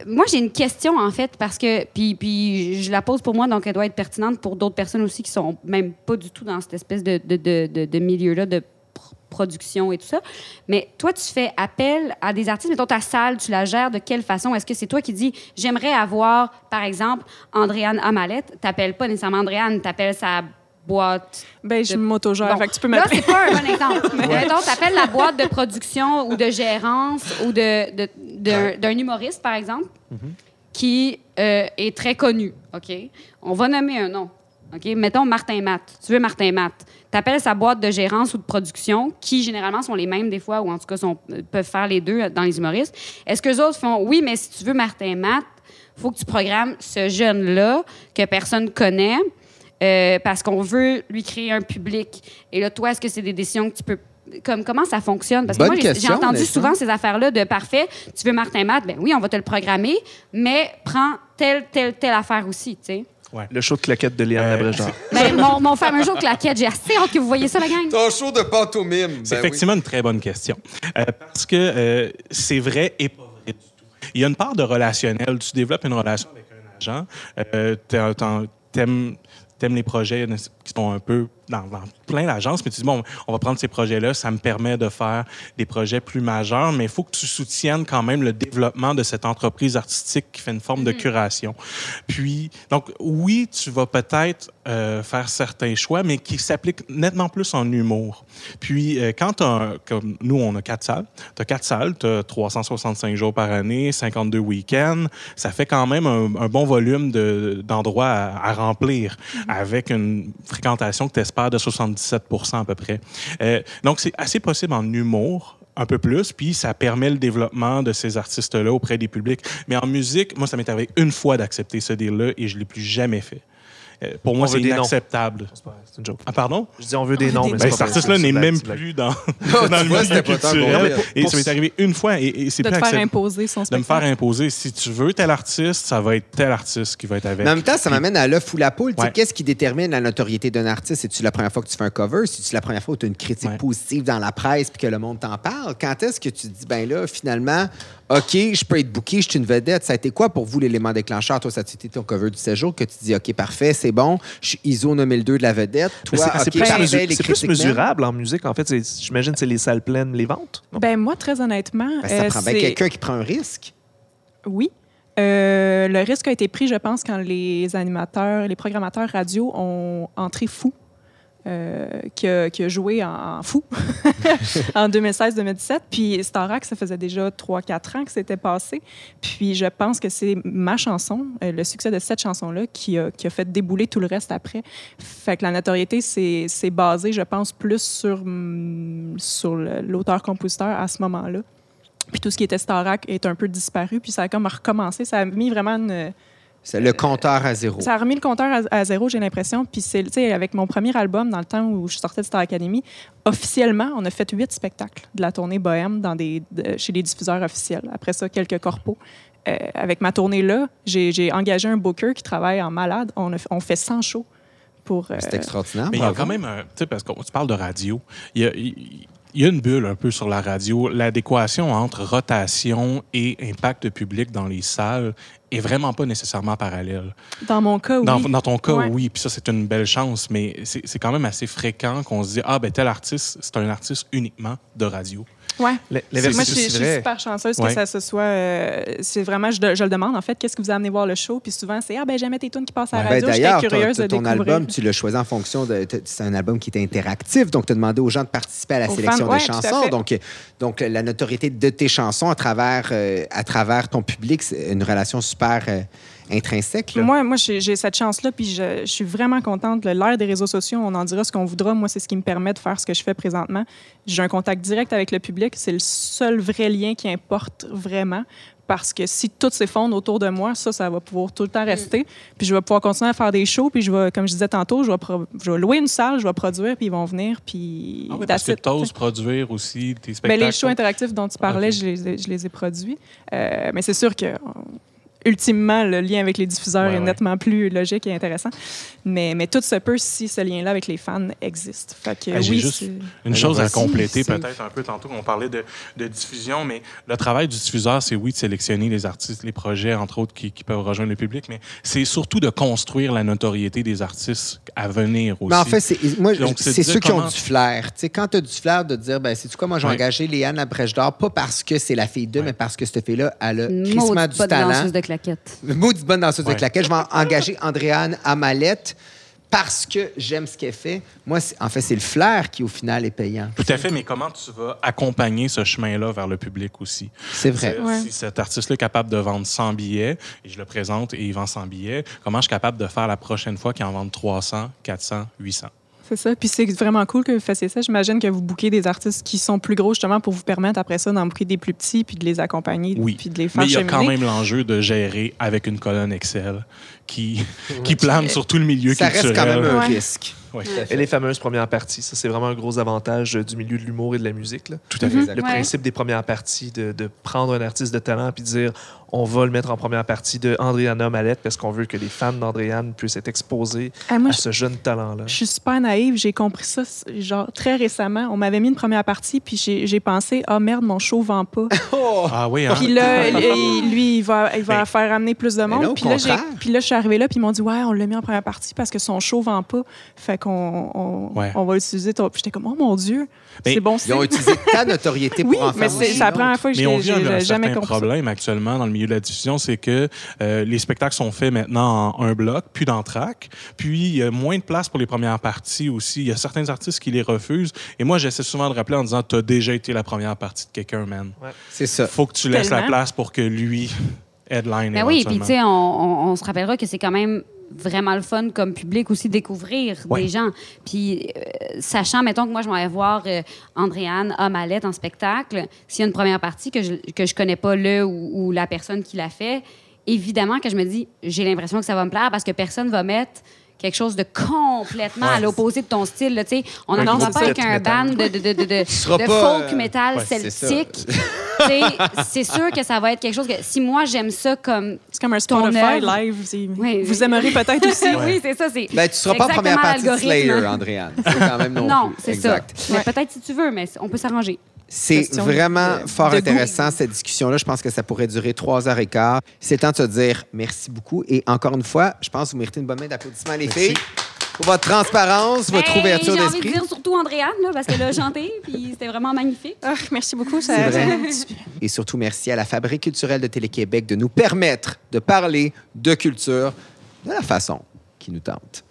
moi, j'ai une question, en fait, parce que, puis, puis je la pose pour moi, donc elle doit être pertinente pour d'autres personnes aussi qui sont même pas du tout dans cette espèce de, de, de, de- milieu-là de pr- production et tout ça. Mais toi, tu fais appel à des artistes, mettons ta salle, tu la gères de quelle façon? Est-ce que c'est toi qui dis, j'aimerais avoir, par exemple, Andréane Amalette? T'appelles pas nécessairement Andréane, t'appelles sa boîte Ben, je de- m'autogère. Bon. Fait que tu peux Là, c'est pas un bon exemple. Mais Mettons, t'appelles la boîte de production ou de gérance ou de, de- d'un, d'un humoriste, par exemple, qui euh, est très connu, OK? On va nommer un nom, OK? Mettons Martin Matt. Tu veux Martin Matt. T'appelles sa boîte de gérance ou de production, qui généralement sont les mêmes des fois, ou en tout cas sont, euh, peuvent faire les deux dans les humoristes. Est-ce que les autres font, oui, mais si tu veux Martin Matt, faut que tu programmes ce jeune-là que personne connaît, euh, parce qu'on veut lui créer un public. Et là, toi, est-ce que c'est des décisions que tu peux comme, comment ça fonctionne? Parce que Bonne moi, j'ai- entendu souvent ces affaires-là de parfait, tu veux Martin Matt, ben oui, on va te le programmer, mais prends telle, telle, telle affaire aussi, tu sais. Le show de claquette de Léane Euh. Ben, mon, mon fameux jour claquette, j'ai assez hâte que vous voyez ça, la gang. Ton show de pantomime. C'est Ben effectivement une très bonne question. Euh, parce que euh, c'est vrai et pas vrai du tout. Il y a une part de relationnel. Tu développes une relation avec un agent. Euh, t'en- T'aimes t'aimes les projets qui sont un peu dans, dans plein d'agences, mais tu dis, bon, on va prendre ces projets-là, ça me permet de faire des projets plus majeurs, mais il faut que tu soutiennes quand même le développement de cette entreprise artistique qui fait une forme de curation. Puis, donc, oui, tu vas peut-être euh, faire certains choix, mais qui s'appliquent nettement plus en humour. Puis, euh, quand tu comme nous, on a quatre salles, tu as quatre salles, tu as 365 jours par année, 52 week-ends, ça fait quand même un, un bon volume de- d'endroits à, à remplir avec une fréquentation que tu espères de 77 à peu près. Euh, donc, c'est assez possible en humour un peu plus, puis ça permet le développement de ces artistes-là auprès des publics. Mais en musique, moi, ça m'est arrivé une fois d'accepter ce deal-là et je ne l'ai plus jamais fait. Euh, pour moi, On c'est inacceptable. C'est une joke. Ah, pardon? Je dis, on veut des noms, mais Ben, c'est cet artiste-là n'est même blague, plus dans, dans le vois, milieu culturel. Et ça m'est arrivé une fois et, et c'est De plus te faire acceptable. imposer son De me spectacle. faire imposer. Si tu veux tel artiste, ça va être tel artiste qui va être avec. Mais en même temps, ça m'amène à l'œuf ou la poule. Ouais. Qu'est-ce qui détermine la notoriété d'un artiste? C'est-tu la première fois que tu fais un cover? C'est-tu la première fois où tu as une critique Ouais. positive dans la presse puis que le monde t'en parle? Quand est-ce que tu te dis, ben là, finalement, OK, je peux être booké, je suis une vedette. Ça a été quoi pour vous l'élément déclencheur? Toi, ça a été ton cover du séjour que tu dis, OK, parfait, c'est bon, je suis ISO 9002 de la vedette. Toi, c'est- plus, plus mesurable en musique. En fait, j'imagine que c'est les salles pleines, les ventes. non? Ben, moi, très honnêtement. Ben, ça euh, prend bien c'est- quelqu'un qui prend un risque. Oui. Euh, le risque a été pris, je pense, quand les animateurs, les programmateurs radio ont entré fou. Euh, qui, a, joué en, fou en 2016-2017. Puis Starac, ça faisait déjà 3-4 ans que c'était passé. Puis je pense que c'est ma chanson, euh, le succès de cette chanson-là, qui a, qui a fait débouler tout le reste après. Fait que la notoriété, c'est basé, je pense, plus sur, hum, sur l'auteur-compositeur à ce moment-là. Puis tout ce qui était Starac est un peu disparu. Puis ça a comme recommencé. Ça a mis vraiment une... C'est le compteur à zéro. Ça a remis le compteur à, à zéro, j'ai l'impression. Puis c'est, tu sais, avec mon premier album, dans le temps où je sortais de Star Academy, officiellement, on a fait huit spectacles de la tournée Bohème dans des, de- chez les diffuseurs officiels. Après ça, quelques corpos. Euh, avec ma tournée-là, j'ai, j'ai engagé un booker qui travaille en malade. On, a, on fait 100 shows pour... euh, C'est extraordinaire. Mais il y a quand même un. Tu sais, parce que tu parles de radio. Il y a, il- il y a une bulle un peu sur la radio. L'adéquation entre rotation et impact public dans les salles est vraiment pas nécessairement parallèle. dans mon cas, oui. Dans, dans ton cas, Ouais. oui. Puis ça, c'est une belle chance. Mais c'est c'est quand même assez fréquent qu'on se dit Ah, ben tel artiste, c'est un artiste uniquement de radio. Ouais. L- Moi, je suis, super chanceuse Ouais. que ça se soit. euh, c'est vraiment, je, je le demande, en fait, qu'est-ce que vous amenez voir le show? Puis souvent, c'est Ah, ben, j'aimais tes tunes qui passent à la Ben, radio. D'ailleurs, J'étais ton- curieuse de ton découvrir. album, tu l'as choisi en fonction de. C'est un album qui est interactif, donc tu as demandé aux gens de participer à la Aux sélection fans, des ouais, chansons. Donc, donc, la notoriété de tes chansons à travers, euh, à travers ton public, c'est une relation super euh, intrinsèque. là. Moi, moi j'ai j'ai cette chance-là, puis je, je suis vraiment contente. L'ère des réseaux sociaux, on en dira ce qu'on voudra. Moi, c'est ce qui me permet de faire ce que je fais présentement. J'ai un contact direct avec le public. C'est le seul vrai lien qui importe vraiment. Parce que si tout s'effondre autour de moi, ça, ça va pouvoir tout le temps rester. Puis je vais pouvoir continuer à faire des shows. Puis je vais, comme je disais tantôt, je vais, je vais louer une salle, je vais produire, puis ils vont venir. Puis Ah oui, parce que tu produire aussi tes spectacles. les shows interactifs dont tu parlais, Ok. je, les, ai- je les ai produits. Euh, mais c'est sûr que, ultimement, le lien avec les diffuseurs Ouais, est ouais. nettement plus logique et intéressant. Mais, mais tout se peut si ce lien-là avec les fans existe. Fait que, Ah, oui, juste- Une Ben chose à compléter peut-être un peu tantôt, on parlait de, de diffusion, mais le travail du diffuseur, c'est oui de sélectionner les artistes, les projets, entre autres, qui, qui peuvent rejoindre le public, mais c'est surtout de construire la notoriété des artistes à venir aussi. Mais en fait, c'est, moi, ceux qui ont du flair. Tu sais, quand tu as du flair de dire, ben, c'est quoi, moi, j'ai Ouais. engagé Léane Labrèche d'Or, pas parce que c'est la fille d'eux, Ouais. mais parce que cette fille-là, elle a crissement du talent. de claquettes. Maudite bonne danseuse de Ouais. claquettes. Je vais en- engager Andréane Amalette parce que j'aime ce qu'elle fait. Moi, en fait, c'est le flair qui, au final, est payant. Tout à fait, mais comment tu vas accompagner ce chemin-là vers le public aussi? C'est vrai. Ouais. Si cet artiste-là est capable de vendre 100 billets, et je le présente et il vend 100 billets, comment je suis capable de faire la prochaine fois qu'il en vende 300, 400, 800? C'est ça. Puis c'est vraiment cool que vous fassiez ça. J'imagine que vous bouquez des artistes qui sont plus gros, justement, pour vous permettre, après ça, d'en bouquer des plus petits, puis de les accompagner, Oui. puis de les faire Mais il y a quand même l'enjeu de gérer avec une colonne Excel qui, qui plane sur tout le milieu Ça reste culturel. quand même un Ouais. risque. Oui, Et les fameuses premières parties, ça c'est vraiment un gros avantage euh, du milieu de l'humour et de la musique. là. tout à fait. Le Ouais. principe des premières parties, de, de prendre un artiste de talent puis de dire on va le mettre en première partie de Andréana Mallette parce qu'on veut que les fans d'Andréane puissent être exposés Ah, moi, à ce jeune talent-là. Je suis super naïve. J'ai compris ça, genre, très récemment. On m'avait mis une première partie, puis j'ai pensé, ah merde, mon show vend pas. Ah oui, hein? Puis là, lui, lui, il va, il va Mais- faire amener plus de monde. là, puis là, je suis arrivée là, puis ils m'ont dit, ouais, on l'a mis en première partie parce que son show vend pas. Fait qu'on on, Ouais. on va utiliser ton. Puis j'étais comme, oh mon Dieu, Mais c'est bon Ils ont utilisé ta notoriété Oui, pour en mais faire aussi c'est la première fois que Mais on j'ai jamais certain compris ça. problème actuellement dans le milieu de la diffusion, c'est que euh, les spectacles sont faits maintenant en un bloc, puis dans track. Puis il y a moins de place pour les premières parties aussi. Il y a certains artistes qui les refusent. Et moi, j'essaie souvent de rappeler en disant Tu as déjà été la première partie de quelqu'un, man. C'est ça. faut que tu laisses la place pour que lui headline. Ben oui, puis tu sais, on, on- on se rappellera que c'est quand même vraiment le fun comme public aussi découvrir Ouais. des gens. Puis euh, sachant, mettons que moi je m'en vais voir euh, Andréane à Mallette en spectacle, s'il y a une première partie que je que je connais pas le ou, ou la personne qui l'a fait, évidemment que je me dis j'ai l'impression que ça va me plaire parce que personne va mettre quelque chose de complètement à Ouais. l'opposé de ton style. là, tu sais. on n'en pas avec un metal. band de, de, de, de, de- seras de pas, folk euh, metal ouais, celtique. Tu sais, c'est sûr que ça va être quelque chose que si moi j'aime ça comme C'est comme un Ton Spotify live. Oui, Vous aimerez peut-être aussi. oui, c'est ça. C'est Ben, tu seras pas en première partie de Slayer. Andréane. C'est quand même non, Non, plus. c'est exact. ça. Peut-être si tu veux, mais on peut s'arranger. C'est vraiment de- fort de intéressant, cette discussion-là. Je pense que ça pourrait durer trois heures et quart. C'est le temps de se dire merci beaucoup. Et encore une fois, je pense que vous méritez une bonne main d'applaudissements, les filles, pour votre transparence, votre Hey, ouverture J'ai envie de d'esprit. dire surtout Andréane, là, parce qu'elle a chanté, puis c'était vraiment magnifique. Ah, merci beaucoup. Ça, vrai. Et surtout, merci à la Fabrique culturelle de Télé-Québec de nous permettre de parler de culture de la façon qui nous tente.